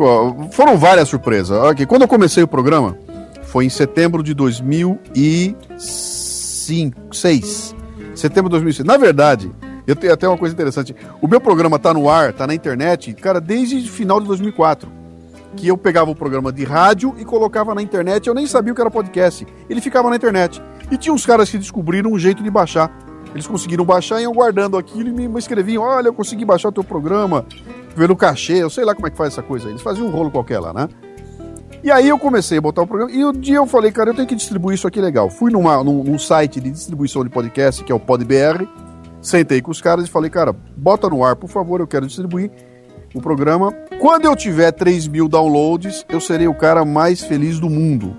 foram várias surpresas. Aqui, quando eu comecei o programa, foi em setembro de 2006. Setembro de 2006. Na verdade, eu tenho até uma coisa interessante. O meu programa tá no ar, tá na internet, cara, desde final de 2004. Que eu pegava o programa de rádio e colocava na internet. Eu nem sabia o que era podcast. Ele ficava na internet. E tinha uns caras que descobriram um jeito de baixar. Eles conseguiram baixar e iam guardando aquilo e me escreviam: Olha, eu consegui baixar o teu programa pelo cachê. Eu sei lá como é que faz essa coisa. Eles faziam um rolo qualquer lá, né? E aí eu comecei a botar o programa. E um dia eu falei, cara, eu tenho que distribuir isso aqui legal. Fui numa, num, num site de distribuição de podcast, que é o PodBR. Sentei com os caras e falei, cara, bota no ar, por favor, eu quero distribuir o programa. Quando eu tiver 3 mil downloads, eu serei o cara mais feliz do mundo.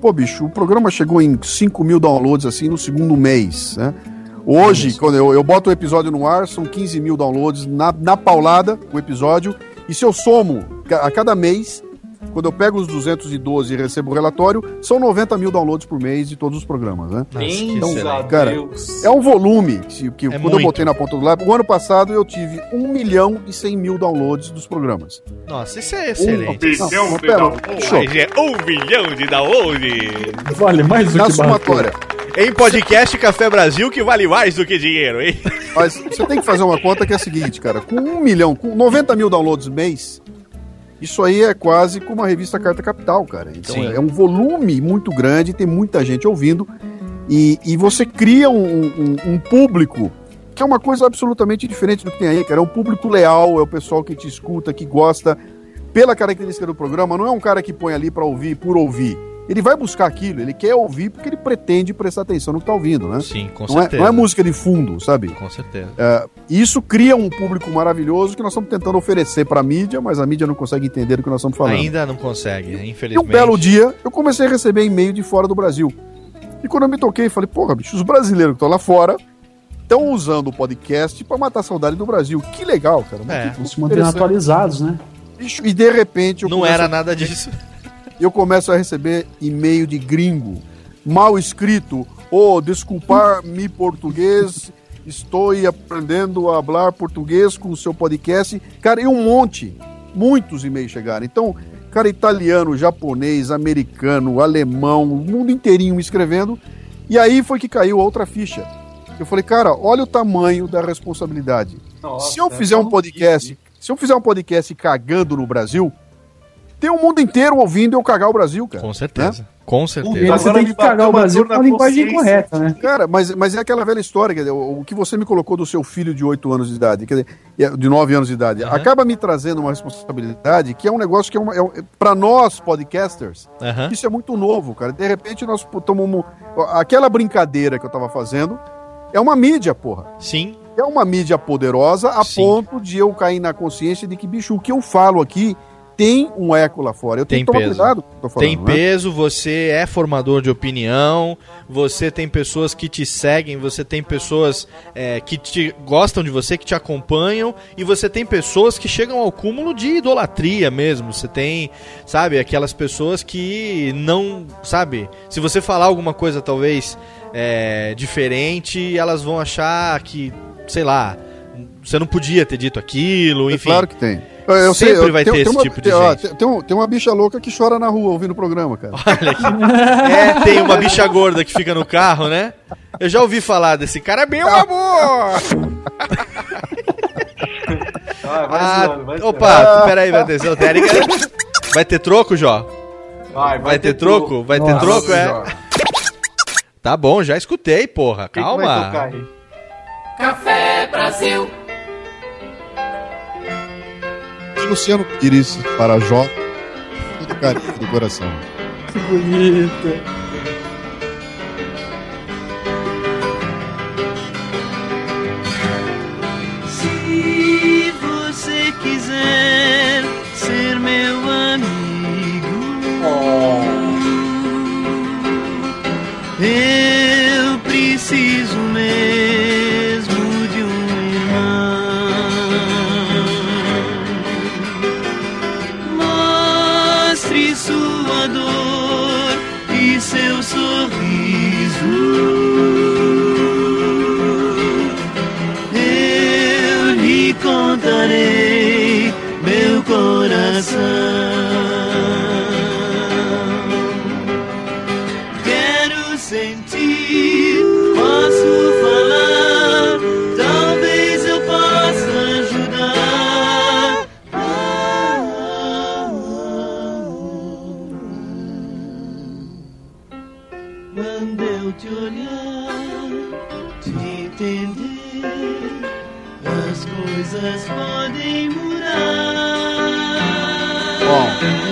Pô, bicho, o programa chegou em 5 mil downloads assim no segundo mês, né? Hoje, quando eu, eu boto o episódio no ar, são 15 mil downloads na, na paulada, o episódio. E se eu somo a cada mês, quando eu pego os 212 e recebo o relatório, são 90 mil downloads por mês de todos os programas, né? Nossa, Então, cara, é um volume que, que quando eu muito. botei na ponta do lápis. O ano passado eu tive 1 milhão e 100 mil downloads dos programas. Nossa, isso é excelente. Um Não, de pera, é um bilhão de downloads. Vale mais do Na que somatória. Em podcast Café Brasil que vale mais do que dinheiro, hein? Mas você tem que fazer uma conta que é a seguinte, cara. Com 1 milhão, com 90 mil downloads mês, isso aí é quase como uma revista Carta Capital, cara. Então Sim. é um volume muito grande, tem muita gente ouvindo. E, e você cria um, um- um público que é uma coisa absolutamente diferente do que tem aí, cara. É um público leal, é o pessoal que te escuta, que gosta. Pela característica do programa, não é um cara que põe ali pra ouvir por ouvir. Ele vai buscar aquilo, ele quer ouvir porque ele pretende prestar atenção no que tá ouvindo, né? Sim, com não é, certeza. não é música de fundo, sabe? Com certeza. É, isso cria um público maravilhoso que nós estamos tentando oferecer para a mídia, mas a mídia não consegue entender o que nós estamos falando. Ainda não consegue, né? E infelizmente. um belo dia, eu comecei a receber e-mail de fora do Brasil. E quando eu me toquei, falei, porra, bicho, os brasileiros que estão lá fora estão usando o podcast para matar a saudade do Brasil. Que legal, cara. É. Se mantendo interessante. atualizados, né? Bicho, e de repente eu Não era a- nada disso. Eu começo a receber e-mail de gringo, mal escrito, oh, desculpar-me português, estou aprendendo a falar português com o seu podcast. Cara, e um monte, muitos e-mails chegaram. Então, cara, italiano, japonês, americano, alemão, o mundo inteirinho me escrevendo. E aí foi que caiu outra ficha. Eu falei, cara, olha o tamanho da responsabilidade. se eu fizer um podcast, se eu fizer um podcast cagando no Brasil, tem o mundo inteiro ouvindo eu cagar o Brasil, cara. Com certeza. Com certeza. Você tem que cagar o Brasil com a linguagem correta, né? Cara, mas, mas é aquela velha história, quer dizer, o, o que você me colocou do seu filho de 8 anos de idade, quer dizer, de 9 anos de idade, acaba me trazendo uma responsabilidade que é um negócio que é, uma, é um, para nós, podcasters, Aham. isso é muito novo, cara. De repente nós tomamos. Aquela brincadeira que eu tava fazendo é uma mídia, porra. Sim. É uma mídia poderosa a ponto de eu cair na consciência de que, bicho, o que eu falo aqui tem um eco lá fora. Eu tenho Tem que tomar peso. cuidado que eu tô falando. tem né? peso, você é formador de opinião, você tem pessoas que te seguem, você tem pessoas é, que te gostam de você, que te acompanham, e você tem pessoas que chegam ao cúmulo de idolatria mesmo. Você tem, sabe, aquelas pessoas que não, sabe, se você falar alguma coisa talvez é, diferente, elas vão achar que, sei lá, você não podia ter dito aquilo, É enfim. claro que tem. Eu, eu Sempre sei, eu- vai tem- ter tem esse uma- tipo de tem, ó, gente. tem- tem um- tem uma bicha louca que chora na rua ouvindo o programa, cara. Olha aqui. É, tem uma bicha gorda que fica no carro, né? Eu já ouvi falar desse cara, meu amor! Vai, vai Ah, zoando, vai opa, peraí, vai ter. Vai ter troco, Jó? Vai, Vai ter troco? Vai ter Nossa, troco, é? Jó. Tá bom, já escutei, porra. O que que vai tocar Calma. aí? Café Brasil. Luciano Pires para Jó. Todo carinho do coração. Que bonito.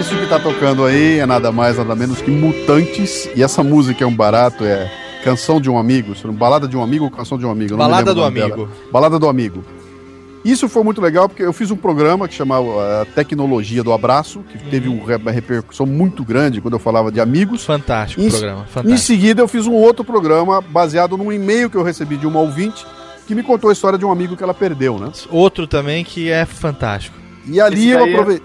Isso que tá tocando aí é nada mais, nada menos que Mutantes. E essa música é um barato, é Canção de um Amigo. Balada de um Amigo ou Canção de um Amigo? Balada do Amigo. dela. Balada do Amigo. Isso foi muito legal porque eu fiz um programa que chamava a Tecnologia do Abraço, que teve um uma repercussão muito grande quando eu falava de amigos. Fantástico Em- o programa, Em fantástico. seguida, eu fiz um outro programa baseado num e-mail que eu recebi de uma ouvinte que me contou a história de um amigo que ela perdeu, né? Outro também que é fantástico. E ali eu daí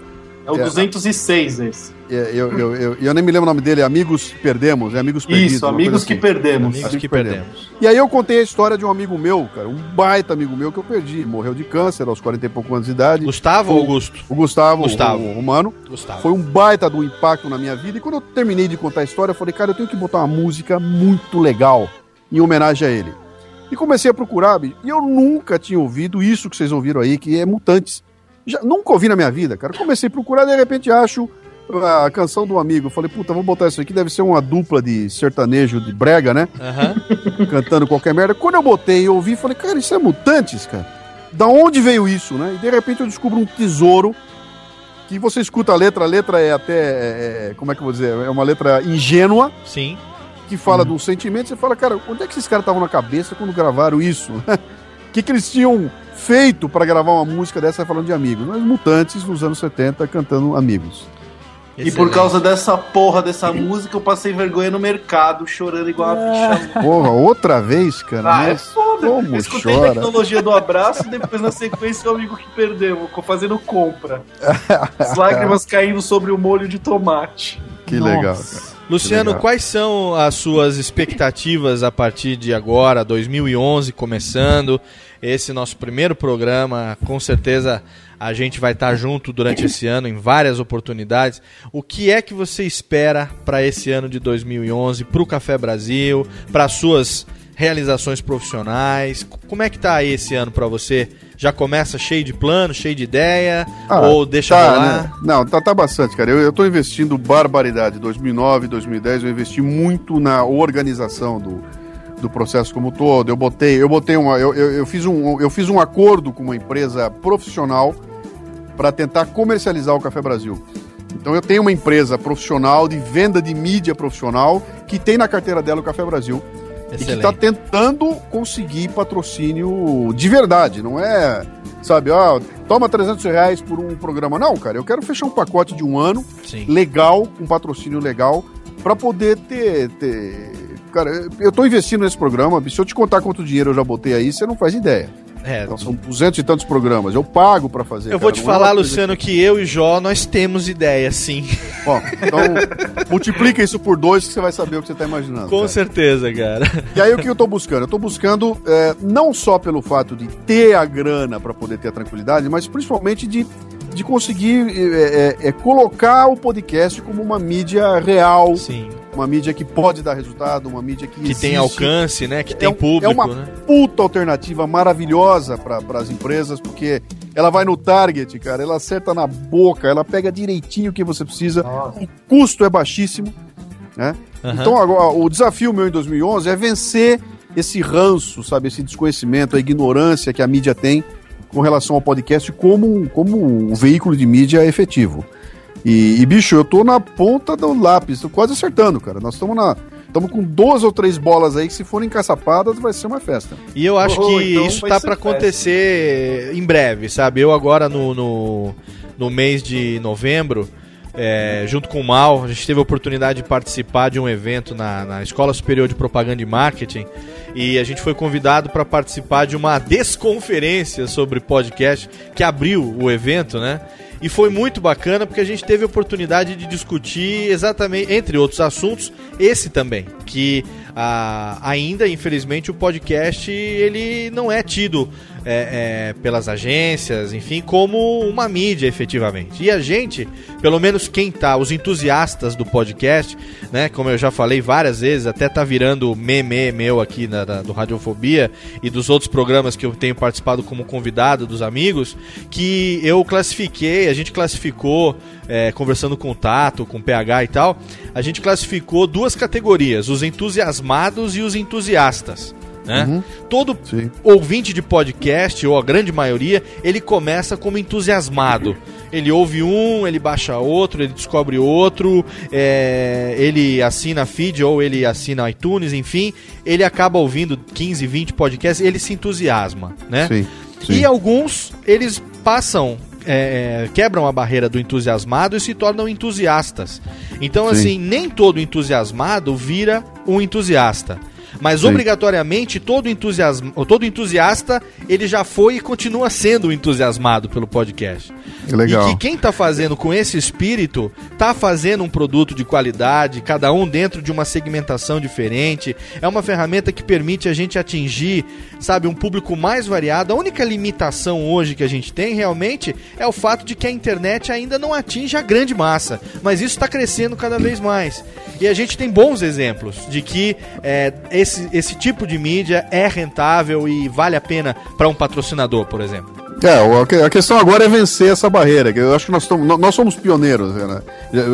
é- aproveitei. É o 206 esse. É, eu, eu, eu, eu nem me lembro o nome dele, é Amigos que Perdemos, é Amigos Perdidos. Isso, uma Amigos que assim. Perdemos. Amigos Amigos que que perdemos. E aí eu contei a história de um amigo meu, cara, um baita amigo meu que eu perdi. Morreu de câncer aos 40 e poucos anos de idade. Gustavo ou Augusto? O Gustavo, Gustavo. o, o Romano. Gustavo. Foi um baita do impacto na minha vida. E quando eu terminei de contar a história, eu falei, cara, eu tenho que botar uma música muito legal em homenagem a ele. E comecei a procurar, e eu nunca tinha ouvido isso que vocês ouviram aí, que é Mutantes. Já, nunca ouvi na minha vida, cara. Comecei a procurar, de repente acho a canção do amigo. Eu Falei, puta, vou botar isso aqui, deve ser uma dupla de sertanejo de brega, né? Aham. Cantando qualquer merda. Quando eu botei e ouvi, falei, cara, isso é Mutantes, cara. Da onde veio isso, né? E de repente eu descubro um tesouro que você escuta a letra, a letra é até, é, é, como é que eu vou dizer, é uma letra ingênua, Sim. que fala de um sentimento, você fala, cara, onde é que esses caras estavam na cabeça quando gravaram isso? O que, que eles tinham feito para gravar uma música dessa falando de amigos? Mas mutantes nos anos 70 cantando amigos. E por causa dessa porra dessa música, eu passei vergonha no mercado, chorando igual uma bicha. Porra, outra vez, cara. Ah, é foda. Como Eu escutei a chora. tecnologia do abraço e depois na sequência o amigo que perdeu, fazendo compra. As lágrimas caindo sobre o molho de tomate. Que legal, cara. Luciano, legal. quais são as suas expectativas a partir de agora, 2011, começando esse nosso primeiro programa? Com certeza a gente vai estar junto durante esse ano em várias oportunidades. O que é que você espera para esse ano de 2011, para o Café Brasil, para suas realizações profissionais? Como é que tá aí esse ano para você? Já começa cheio de plano, cheio de ideia? Ah, ou deixa tá, rolar? né? Não, tá, tá bastante, cara. Eu, eu tô investindo barbaridade. 2009, 2010, eu investi muito na organização do, do processo como um todo. Eu botei, eu botei uma, eu, eu, eu fiz um, eu fiz um acordo com uma empresa profissional para tentar comercializar o Café Brasil. Então eu tenho uma empresa profissional de venda de mídia profissional que tem na carteira dela o Café Brasil. e que está tentando conseguir patrocínio de verdade, não é, sabe, ó, toma 300 reais por um programa. Não, cara, eu quero fechar um pacote de um ano Sim. legal, com patrocínio legal, para poder ter, ter. Cara, eu tô investindo nesse programa, se eu te contar quanto dinheiro eu já botei aí, você não faz ideia. É, Então, são 200 e tantos programas, eu pago para fazer. Eu vou cara, te não é falar, coisa Luciano, que eu e Jó, nós temos ideia, sim. Ó, então, multiplica isso por dois que você vai saber o que você tá imaginando. Com cara. certeza, cara. E aí o que eu tô buscando? Eu tô buscando é, não só pelo fato de ter a grana para poder ter a tranquilidade, mas principalmente de, de conseguir é, é, é, colocar o podcast como uma mídia real, Sim. Uma mídia que pode dar resultado, uma mídia que, Que tem existe. alcance, né? Que tem é, público, é uma né? puta alternativa maravilhosa para as empresas, porque ela vai no target, cara, ela acerta na boca, ela pega direitinho o que você precisa, o custo é baixíssimo, né? Aham. Então agora, o desafio meu em 2011 é vencer esse ranço, sabe, esse desconhecimento, a ignorância que a mídia tem com relação ao podcast como, um- como um veículo de mídia efetivo. E, e, bicho, eu tô na ponta do lápis, tô quase acertando, cara. Nós estamos na estamos com duas ou três bolas aí que se forem encaçapadas vai ser uma festa. E eu acho Oh, que então isso tá pra acontecer em breve, sabe? Eu agora no, no, no mês de novembro, é, junto com o Mal, a gente teve a oportunidade de participar de um evento na, na Escola Superior de Propaganda e Marketing e a gente foi convidado para participar de uma desconferência sobre podcast que abriu o evento, né? E foi muito bacana porque a gente teve a oportunidade de discutir exatamente, entre outros assuntos, esse também. Que ah, ainda, infelizmente, o podcast ele não é tido é, é, pelas agências, enfim, como uma mídia efetivamente. E a gente, pelo menos quem tá, os entusiastas do podcast, né? Como eu já falei várias vezes, até tá virando meme meu aqui na, da- do Radiofobia e dos outros programas que eu tenho participado como convidado dos amigos, que eu classifiquei, a gente classificou, é, conversando com o Tato, com o PH e tal, a gente classificou duas categorias, os entusiasmados e os entusiastas. Né? Uhum. Todo ouvinte de podcast, ou a grande maioria, ele começa como entusiasmado. Ele ouve um, ele baixa outro, ele descobre outro, é, ele assina feed ou ele assina iTunes, enfim, ele acaba ouvindo 15, 20 podcasts, ele se entusiasma, né? Sim, E alguns, eles passam, é, é, quebram a barreira do entusiasmado e se tornam entusiastas. Então, Sim. assim, nem todo entusiasmado vira um entusiasta. Mas Sim. obrigatoriamente todo, entusiasma, todo entusiasta ele já foi e continua sendo entusiasmado pelo podcast. Legal. E que quem tá fazendo com esse espírito tá fazendo um produto de qualidade, cada um dentro de uma segmentação diferente. É uma ferramenta que permite a gente atingir, sabe, um público mais variado. A única limitação hoje que a gente tem realmente é o fato de que a internet ainda não atinge a grande massa, mas isso está crescendo cada vez mais. E a gente tem bons exemplos de que é, esse, esse tipo de mídia é rentável e vale a pena para um patrocinador, por exemplo. É, a que- a questão agora é vencer essa barreira. que Eu acho que nós, estamos, nós somos pioneiros, né?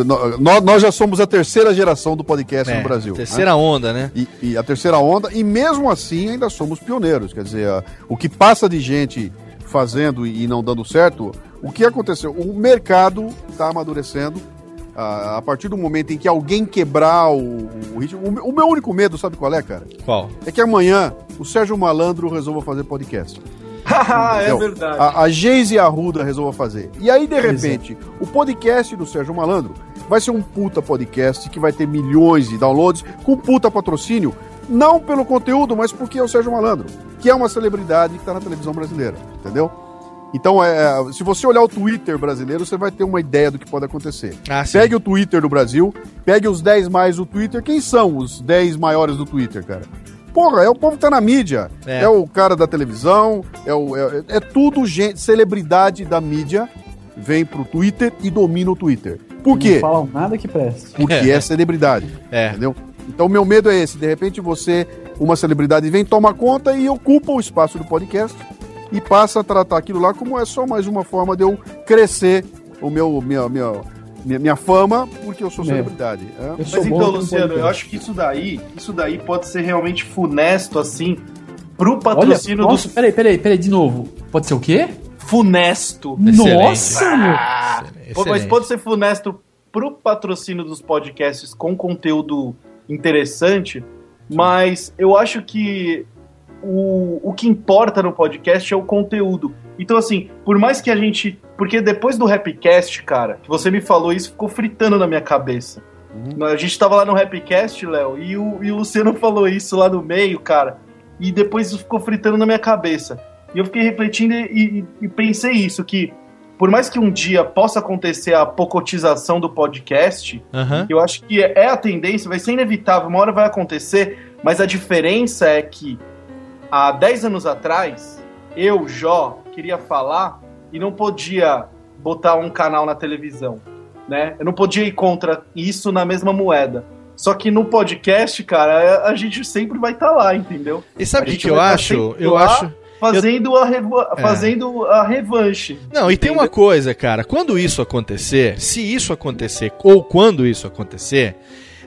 Nó- nó- Nós já somos a terceira geração do podcast É, no Brasil. terceira né? onda, né? E, e a terceira onda, e mesmo assim ainda somos pioneiros. Quer dizer, o que passa de gente fazendo e não dando certo, o que aconteceu? O mercado está amadurecendo. A, a partir do momento em que alguém quebrar o, o ritmo. O, meu- o meu único medo, sabe qual é, cara? Qual? É que amanhã o Sérgio Malandro resolva fazer podcast. é verdade. A, a Geise Arruda resolva fazer. E aí, de repente, o podcast do Sérgio Malandro vai ser um puta podcast que vai ter milhões de downloads, com puta patrocínio, não pelo conteúdo, mas porque é o Sérgio Malandro, que é uma celebridade que tá na televisão brasileira, entendeu? Então, é, se você olhar o Twitter brasileiro, você vai ter uma ideia do que pode acontecer. Ah, pegue o Twitter do Brasil, pegue os 10 mais do Twitter. Quem são os 10 maiores do Twitter, cara? Porra, é o povo que tá na mídia. É. É, o cara da televisão, é, o, é, é tudo gente, celebridade da mídia vem pro Twitter e domina o Twitter. Por quê? Não falam nada que preste. Porque é celebridade. É. Entendeu? Então, meu medo é esse. De repente, você, uma celebridade, vem, toma conta e ocupa o espaço do podcast e passa a tratar aquilo lá como é só mais uma forma de eu crescer o meu, minha, minha, minha, minha fama, porque eu sou É. celebridade. É. Mas então, Luciano, eu acho que isso daí, isso daí pode ser realmente funesto, assim, pro patrocínio Olha, nossa, dos. peraí, peraí, peraí, de novo. Pode ser o quê? Funesto. Nossa, meu. Ah, mas pode ser funesto pro patrocínio dos podcasts com conteúdo interessante, Mas eu acho que o, o que importa no podcast é o conteúdo. Então, assim, por mais que a gente. Porque depois do Rapcast, cara, que você me falou isso, ficou fritando na minha cabeça. A gente tava lá no Rapcast, Léo, e o, e o Luciano falou isso lá no meio, cara. E depois isso ficou fritando na minha cabeça. E eu fiquei refletindo e, e- e pensei isso, que por mais que um dia possa acontecer a pocotização do podcast, Aham. eu acho que é a tendência, vai ser inevitável, uma hora vai acontecer, mas a diferença é que há 10 anos atrás, eu, Jó, queria falar e não podia botar um canal na televisão, né? Eu não podia ir contra isso na mesma moeda. Só que no podcast, cara, a gente sempre vai estar lá, entendeu? E sabe A o que, eu tá acho? Eu acho. Fazendo, a, reva- É. fazendo a revanche. Não, e tem uma coisa, cara. Quando isso acontecer, se isso acontecer, ou quando isso acontecer,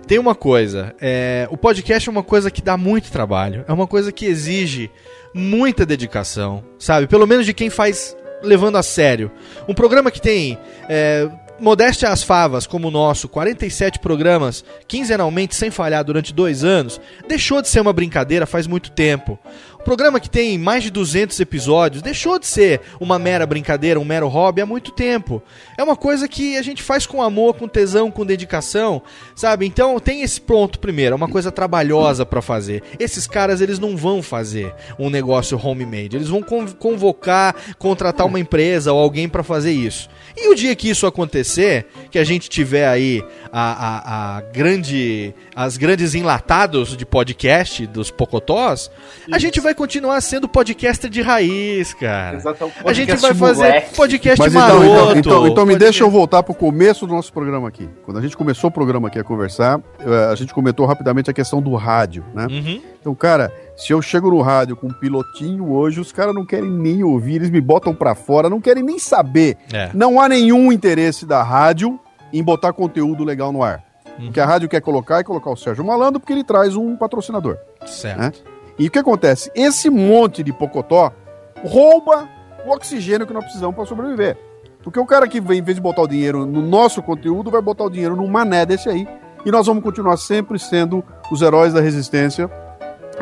tem uma coisa. é, o podcast é uma coisa que dá muito trabalho. É uma coisa que exige muita dedicação, sabe? Pelo menos de quem faz levando a sério. Um programa que tem. É, Modéstia às favas, como o nosso, 47 programas, quinzenalmente, sem falhar durante dois anos, deixou de ser uma brincadeira faz muito tempo. Programa que tem mais de 200 episódios deixou de ser uma mera brincadeira, um mero hobby há muito tempo. É uma coisa que a gente faz com amor, com tesão, com dedicação, sabe? Então tem esse ponto primeiro, é uma coisa trabalhosa pra fazer. Esses caras, eles não vão fazer um negócio homemade, eles vão con- convocar, contratar uma empresa ou alguém pra fazer isso. E o dia que isso acontecer, que a gente tiver aí a, a, a grande, as grandes enlatados de podcast dos Pocotós, a gente vai continuar sendo podcaster de raiz, cara. A gente vai fazer podcast Mas então, maroto. então, então, então me deixa eu voltar pro começo do nosso programa aqui. Quando a gente começou o programa aqui a conversar, eh, a gente comentou rapidamente a questão do rádio, né? Uhum. Então, cara, se eu chego no rádio com um pilotinho hoje, os caras não querem nem ouvir, eles me botam pra fora, não querem nem saber. É. Não há nenhum interesse da rádio em botar conteúdo legal no ar. Uhum. O que a rádio quer colocar é colocar o Sérgio Malandro porque ele traz um patrocinador. Certo. né? E o que acontece? Esse monte de pocotó rouba o oxigênio que nós precisamos para sobreviver. Porque o cara que vem, em vez de botar o dinheiro no nosso conteúdo, vai botar o dinheiro num mané desse aí. E nós vamos continuar sempre sendo os heróis da resistência.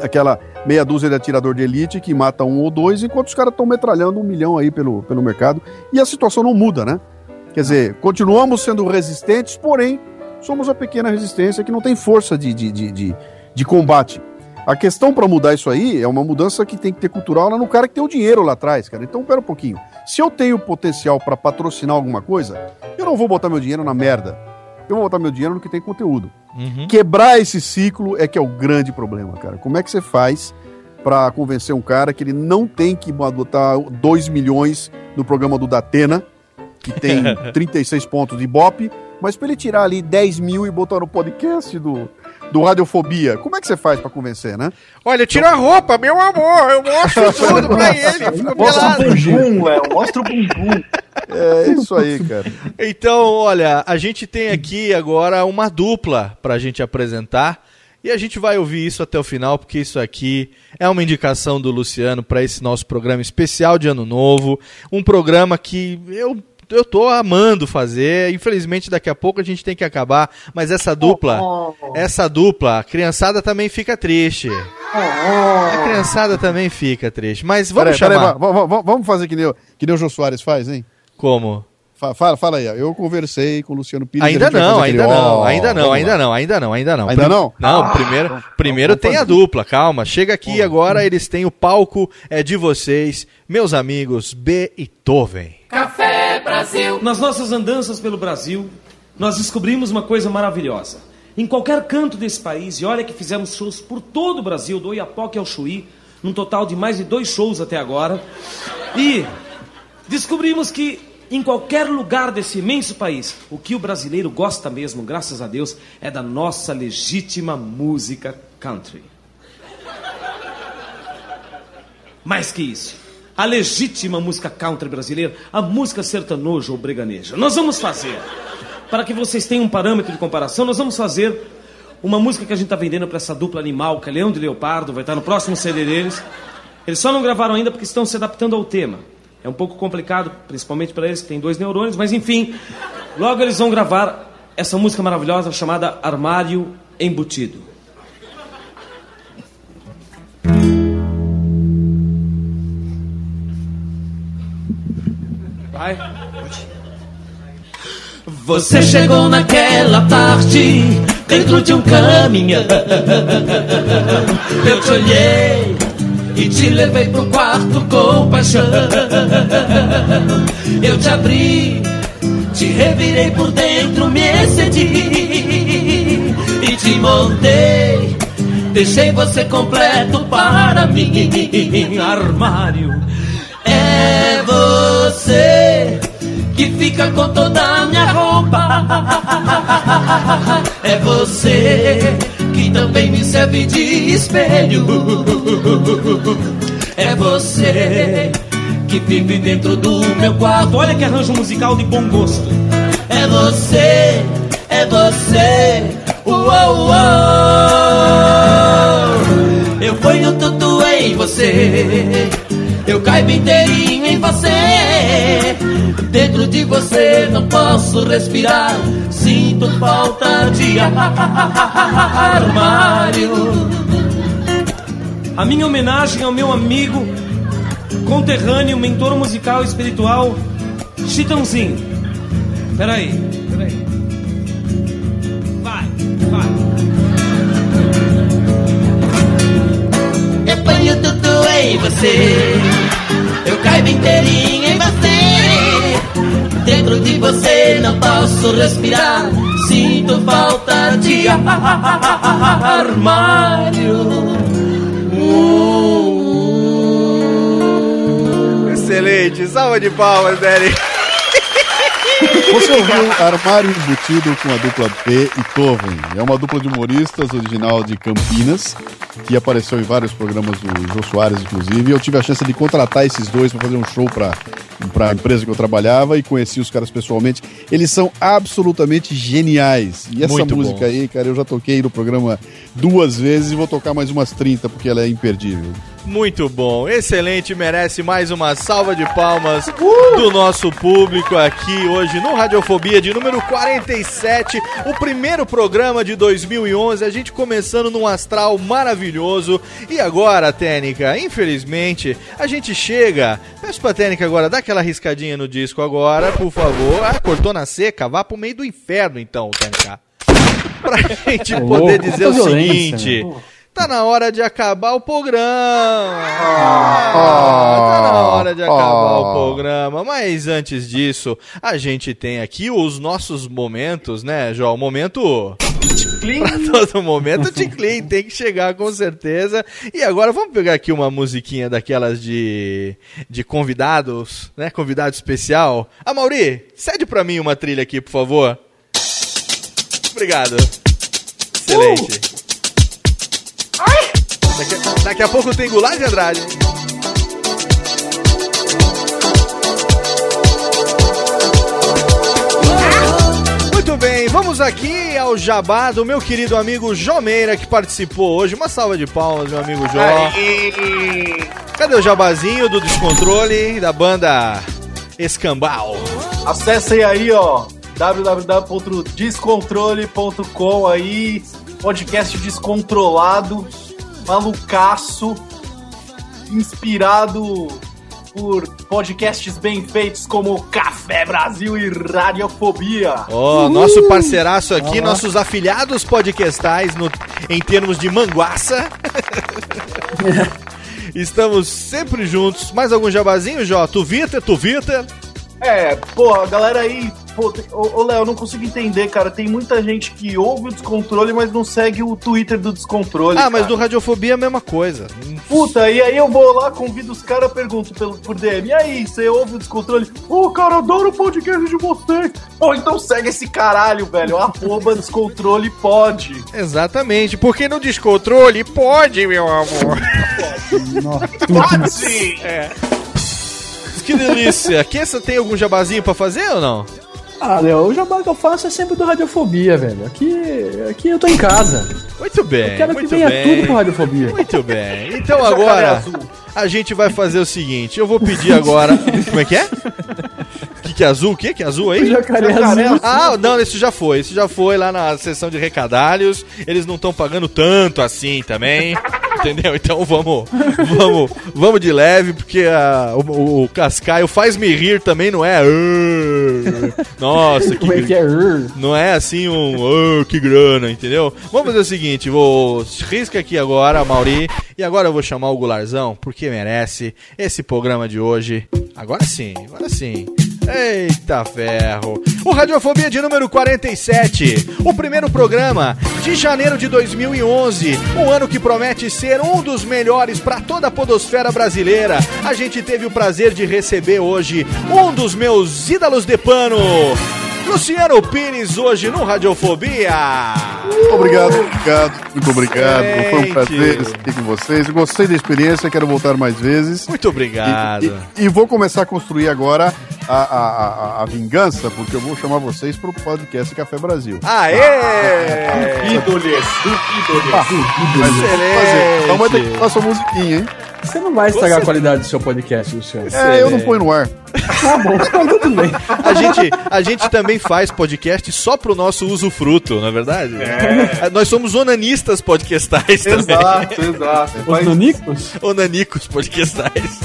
Aquela meia dúzia de atirador de elite que mata um ou dois, enquanto os caras estão metralhando um milhão aí pelo, pelo mercado. E a situação não muda, né? Quer dizer, continuamos sendo resistentes, porém, somos a pequena resistência que não tem força de, de, de, de, de combate. A questão para mudar isso aí é uma mudança que tem que ter cultural lá no cara que tem o dinheiro lá atrás, cara. Então, pera um pouquinho. Se eu tenho potencial para patrocinar alguma coisa, eu não vou botar meu dinheiro na merda. Eu vou botar meu dinheiro no que tem conteúdo. Uhum. Quebrar esse ciclo é que é o grande problema, cara. Como é que você faz para convencer um cara que ele não tem que botar 2 milhões no programa do Datena, que tem 36 pontos de Ibope, mas para ele tirar ali 10 mil e botar no podcast do, do Radiofobia? Como é que você faz para convencer, né? Olha, tira a roupa, meu amor, eu mostro tudo pra ele. Fica Mostra o bumbum, Léo. Mostra o bumbum. É isso aí, cara. Então, olha, a gente tem aqui agora uma dupla pra gente apresentar. E a gente vai ouvir isso até o final, porque isso aqui é uma indicação do Luciano para esse nosso programa especial de Ano Novo. Um programa que eu, eu tô amando fazer. Infelizmente, daqui a pouco a gente tem que acabar. Mas essa dupla, essa dupla, a criançada também fica triste. A criançada também fica triste. Mas vamos Peraí, chamar. va- va- va- vamos fazer que nem, o- que nem o Jô Soares faz, hein? Como? Fa- Fala, fala aí, eu conversei com o Luciano Pires. Ainda não, ainda aquele, não, ó, ainda não, ainda não, ainda não, ainda não. Ainda Prim- não? Não, Ah, primeiro, então- primeiro tem a dupla, calma. Chega aqui agora, eles têm o palco é de vocês, meus amigos Beethoven. Café Brasil. Nas nossas andanças pelo Brasil, nós descobrimos uma coisa maravilhosa. Em qualquer canto desse país, e olha que fizemos shows por todo o Brasil, do Oiapoque ao Chuí, num total de mais de dois shows até agora, e descobrimos que em qualquer lugar desse imenso país, o que o brasileiro gosta mesmo, graças a Deus, é da nossa legítima música country. Mais que isso, a legítima música country brasileira, a música sertanoja ou breganeja. Nós vamos fazer, para que vocês tenham um parâmetro de comparação, nós vamos fazer uma música que a gente está vendendo para essa dupla animal, que é Leão de Leopardo, vai estar no próximo CD deles. Eles só não gravaram ainda porque estão se adaptando ao tema. É um pouco complicado, principalmente para eles que têm dois neurônios, mas enfim, logo eles vão gravar essa música maravilhosa chamada Armário Embutido. Vai. Você chegou naquela tarde dentro de um caminhão. Eu te olhei e te levei pro quarto com paixão. Eu te abri, te revirei por dentro, me excedi e te montei. Deixei você completo para mim, armário. É você que fica com toda a minha roupa. É você que também me serve de espelho. É você que vive dentro do meu quarto. Olha que arranjo musical de bom gosto. É você, é você. Uou, uou. Eu ponho tudo em você. Eu caibo inteirinho em você. Dentro de você não posso respirar. Sinto falta de armário. A minha homenagem ao meu amigo, conterrâneo, mentor musical e espiritual, Chitãozinho. Peraí, peraí. Vai, vai. Tudo em você. Eu caibo inteirinho em você. Dentro de você não posso respirar. Sinto falta de armário. Excelente, salva de palmas, Derek. Você ouviu Armário Embutido com a dupla B e Toven. É uma dupla de humoristas original de Campinas, que apareceu em vários programas do Jô Soares, inclusive. Eu tive a chance de contratar esses dois para fazer um show para para a empresa que eu trabalhava e conheci os caras pessoalmente. Eles são absolutamente geniais. E essa Muito música bom. aí, cara, eu já toquei no programa duas vezes e vou tocar mais umas 30 porque ela é imperdível. Muito bom, excelente, merece mais uma salva de palmas do nosso público aqui hoje no Radiofobia de número 47, o primeiro programa de 2011, a gente começando num astral maravilhoso. E agora, Técnica, infelizmente, a gente chega. Peço pra Técnica agora, dá aquela riscadinha no disco agora, por favor. Ah, cortou na seca, vá pro meio do inferno então, Técnica. Pra gente poder dizer o seguinte. Tá na hora de acabar o programa. tá na hora de acabar o programa. Mas antes disso, a gente tem aqui os nossos momentos, né, João? O momento. Pra todo momento, de clean tem que chegar com certeza. E agora vamos pegar aqui uma musiquinha daquelas de, de convidados, né? Convidado especial. A Mauri, cede pra mim uma trilha aqui, por favor. Obrigado. Excelente. Daqui, daqui a pouco tem Goulart de Andrade. Muito bem, vamos aqui ao jabá do meu querido amigo Jô Meira, que participou hoje. Uma salva de palmas, meu amigo Jô. Cadê o jabazinho do Descontrole da banda Escambau? Acessem aí, ó, www.descontrole.com aí, podcast descontrolado, malucaço, inspirado por podcasts bem feitos como Café Brasil e Radiofobia. Ó, nosso parceiraço aqui, nossos afiliados podcastais no, em termos de manguaça. Estamos sempre juntos. Mais algum jabazinho, Jó? Twitter, Twitter. É, porra, a galera aí. Pô, tem- ô, ô Léo, eu não consigo entender, cara. Tem muita gente que ouve o descontrole, mas não segue o Twitter do descontrole. Ah, mas cara. do Radiofobia é a mesma coisa. Puta, e aí eu vou lá, convido os caras, pergunto pelo, por DM. E aí, você ouve o descontrole? Ô, cara, adoro o podcast de vocês. Pô, então segue esse caralho, velho. Arroba descontrole pode. Exatamente, porque no descontrole pode, meu amor. Pode sim! É. Que delícia. Kessa tem algum jabazinho pra fazer ou não? Ah, Léo, o jabá que eu faço é sempre do Radiofobia, velho. Aqui, aqui eu tô em casa. Muito bem. Eu quero que muito venha bem. tudo com Radiofobia. Muito bem. Então agora a gente vai fazer o seguinte. Eu vou pedir agora. Como é que é? Que que é azul? O que que é azul aí? Jacaré Jacaré azul. Ah, não, isso já foi. Isso já foi lá na sessão de recadalhos. Eles não estão pagando tanto assim também. Entendeu? Então vamos, vamos, vamos de leve, porque a- o, o Cascaio faz me rir também, não é? Nossa, que, Como é que é? Não é assim um "Ah, que grana, entendeu? Vamos fazer o seguinte, vou risca aqui agora, Mauri, e agora eu vou chamar o Gularzão, porque merece esse programa de hoje. Agora sim, agora sim. Eita ferro! O Radiofobia de número 47, o primeiro programa de janeiro de 2011, um ano que promete ser um dos melhores para toda a podosfera brasileira. A gente teve o prazer de receber hoje um dos meus ídolos de pano, Luciano Pires, hoje no Radiofobia. Obrigado, obrigado, muito obrigado. Foi um Gente. prazer estar aqui com vocês. Eu Gostei da experiência, quero voltar mais vezes. Muito obrigado. E, e- e vou começar a construir agora a, a, a- a vingança, porque eu vou chamar vocês para o podcast Café Brasil. Aê! Duvido-lhes, duvido-lhes. Mas eu vou fazer. Então vai ter que Excelente. fazer uma musiquinha, hein? Você não vai estragar Você- a qualidade do seu podcast, Luciano. É, eu não ponho no ar. Tá bom, tá tudo bem. A gente, a gente também faz podcast só pro nosso usufruto, não é verdade? É. Nós somos onanistas podcastais também. Exato, exato. Os nanicos? Onanicos podcastais.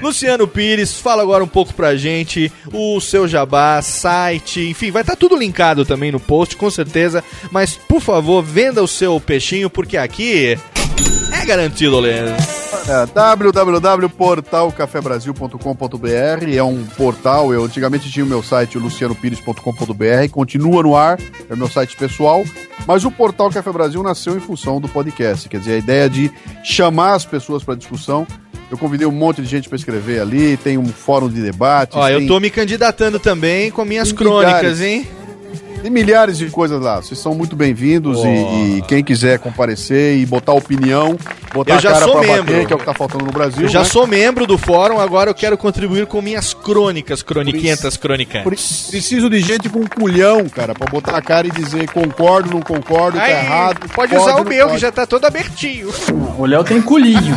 Luciano Pires, fala agora um pouco pra gente o seu jabá, site, enfim, vai estar tudo linkado também no post, com certeza. Mas, por favor, venda o seu peixinho, porque aqui é garantido, Lênin. É, www.portalcafebrasil.com.br é um portal, eu antigamente tinha o meu site, lucianopires.com.br, continua no ar, é o meu site pessoal, mas o portal Café Brasil nasceu em função do podcast, quer dizer, a ideia de chamar as pessoas para discussão. Eu convidei um monte de gente para escrever ali, tem um fórum de debate. Ó, eu tô me candidatando também com minhas crônicas, milhares. hein? Tem milhares de coisas lá. Vocês são muito bem-vindos e, e quem quiser comparecer e botar opinião, botar Eu já a cara sou pra membro. bater, que é o que tá faltando no Brasil. Eu já né? sou membro do fórum, agora eu quero contribuir com minhas crônicas, croniquentas, crônicas. Preciso de gente com culhão, cara, pra botar a cara e dizer concordo, não concordo, tá Aí, errado. pode usar o meu, que pode. já tá todo abertinho. O Léo tem culinho.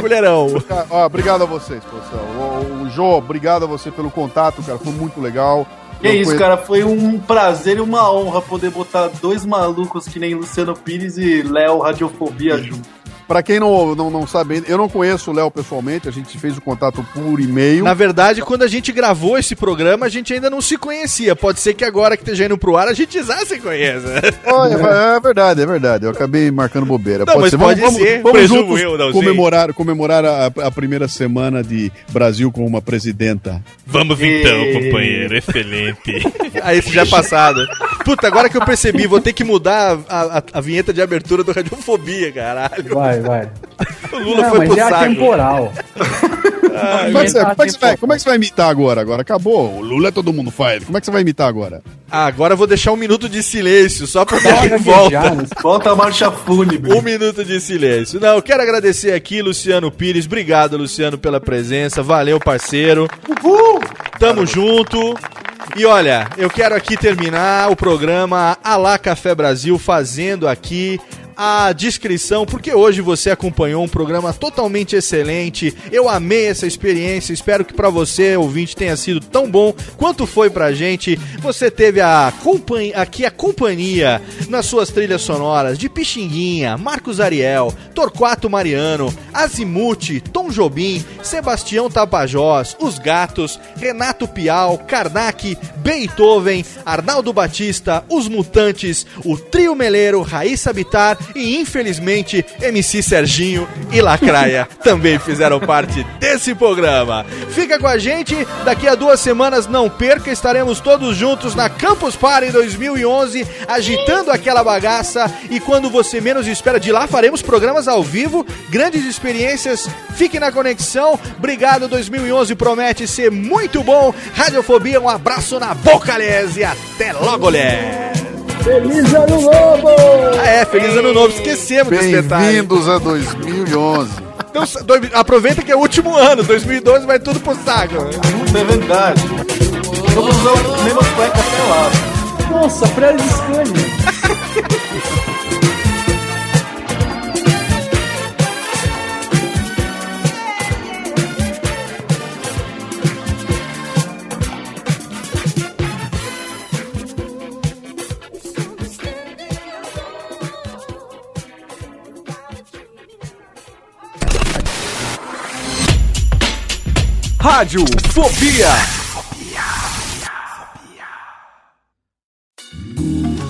Colherão. Ó, obrigado a vocês, pessoal. O, o Jô, obrigado a você pelo contato, cara, foi muito legal. Que Eu isso, conhe- cara, foi um prazer e uma honra poder botar dois malucos que nem Luciano Pires e Léo Radiofobia junto. Pra quem não, não, não sabe, eu não conheço o Léo pessoalmente, a gente fez o contato por e-mail. Na verdade, quando a gente gravou esse programa, a gente ainda não se conhecia. Pode ser que agora que esteja indo pro ar, a gente já se conheça. Olha, é verdade, é verdade. Eu acabei marcando bobeira. Não, mas pode Vamos, ser, vamos, vamos eu, não comemorar, comemorar a, a primeira semana de Brasil com uma presidenta. Vamos então, companheiro. Excelente. Aí esse já é passado. Puta, agora que eu percebi, vou ter que mudar a, a- a vinheta de abertura do Radiofobia, caralho. Vai, vai. O Lula Não, foi mas pro é saco. atemporal. como, é que você, como, é que você vai, como é que você vai imitar agora? Agora acabou. O Lula todo mundo faz. Como é que você vai imitar agora? Ah, agora eu vou deixar um minuto de silêncio, só pra dar de volta. gaguejada. Volta a marcha fúnebre. Um minuto de silêncio. Não, eu quero agradecer aqui, Luciano Pires. Obrigado, Luciano, pela presença. Valeu, parceiro. Tamo junto. E olha, eu quero aqui terminar o programa Alá Café Brasil fazendo aqui a descrição, porque hoje você acompanhou um programa totalmente excelente. Eu amei essa experiência, espero que pra você, ouvinte, tenha sido tão bom quanto foi pra gente. Você teve a aqui a companhia nas suas trilhas sonoras de Pixinguinha, Marcos Ariel, Torquato Mariano, Azimuth, Tom Jobim, Sebastião Tapajós, Os Gatos, Renato Pial, Karnak, Beethoven, Arnaldo Batista, Os Mutantes, o Trio Meleiro, Raíssa Bitar e, infelizmente, MC Serginho e Lacraia também fizeram parte desse programa. Fica com a gente, daqui a duas semanas, não perca, estaremos todos juntos na Campus Party 2011, agitando aquela bagaça. E quando você menos espera de lá, faremos programas ao vivo, grandes experiências, fique na conexão, obrigado 2011, promete ser muito bom, Radiofobia, um abraço na boca, Les, e até logo, Les! Feliz ano novo! Ah, é, feliz ano novo, esquecemos desse detalhe. Bem-vindos a 2011. Então, dois- aproveita que é o último ano, 2012 vai tudo pro saco. Isso é verdade. Vamos usar o mesmo cueca até lá. Nossa, Fred Scania. Rádio Fobia.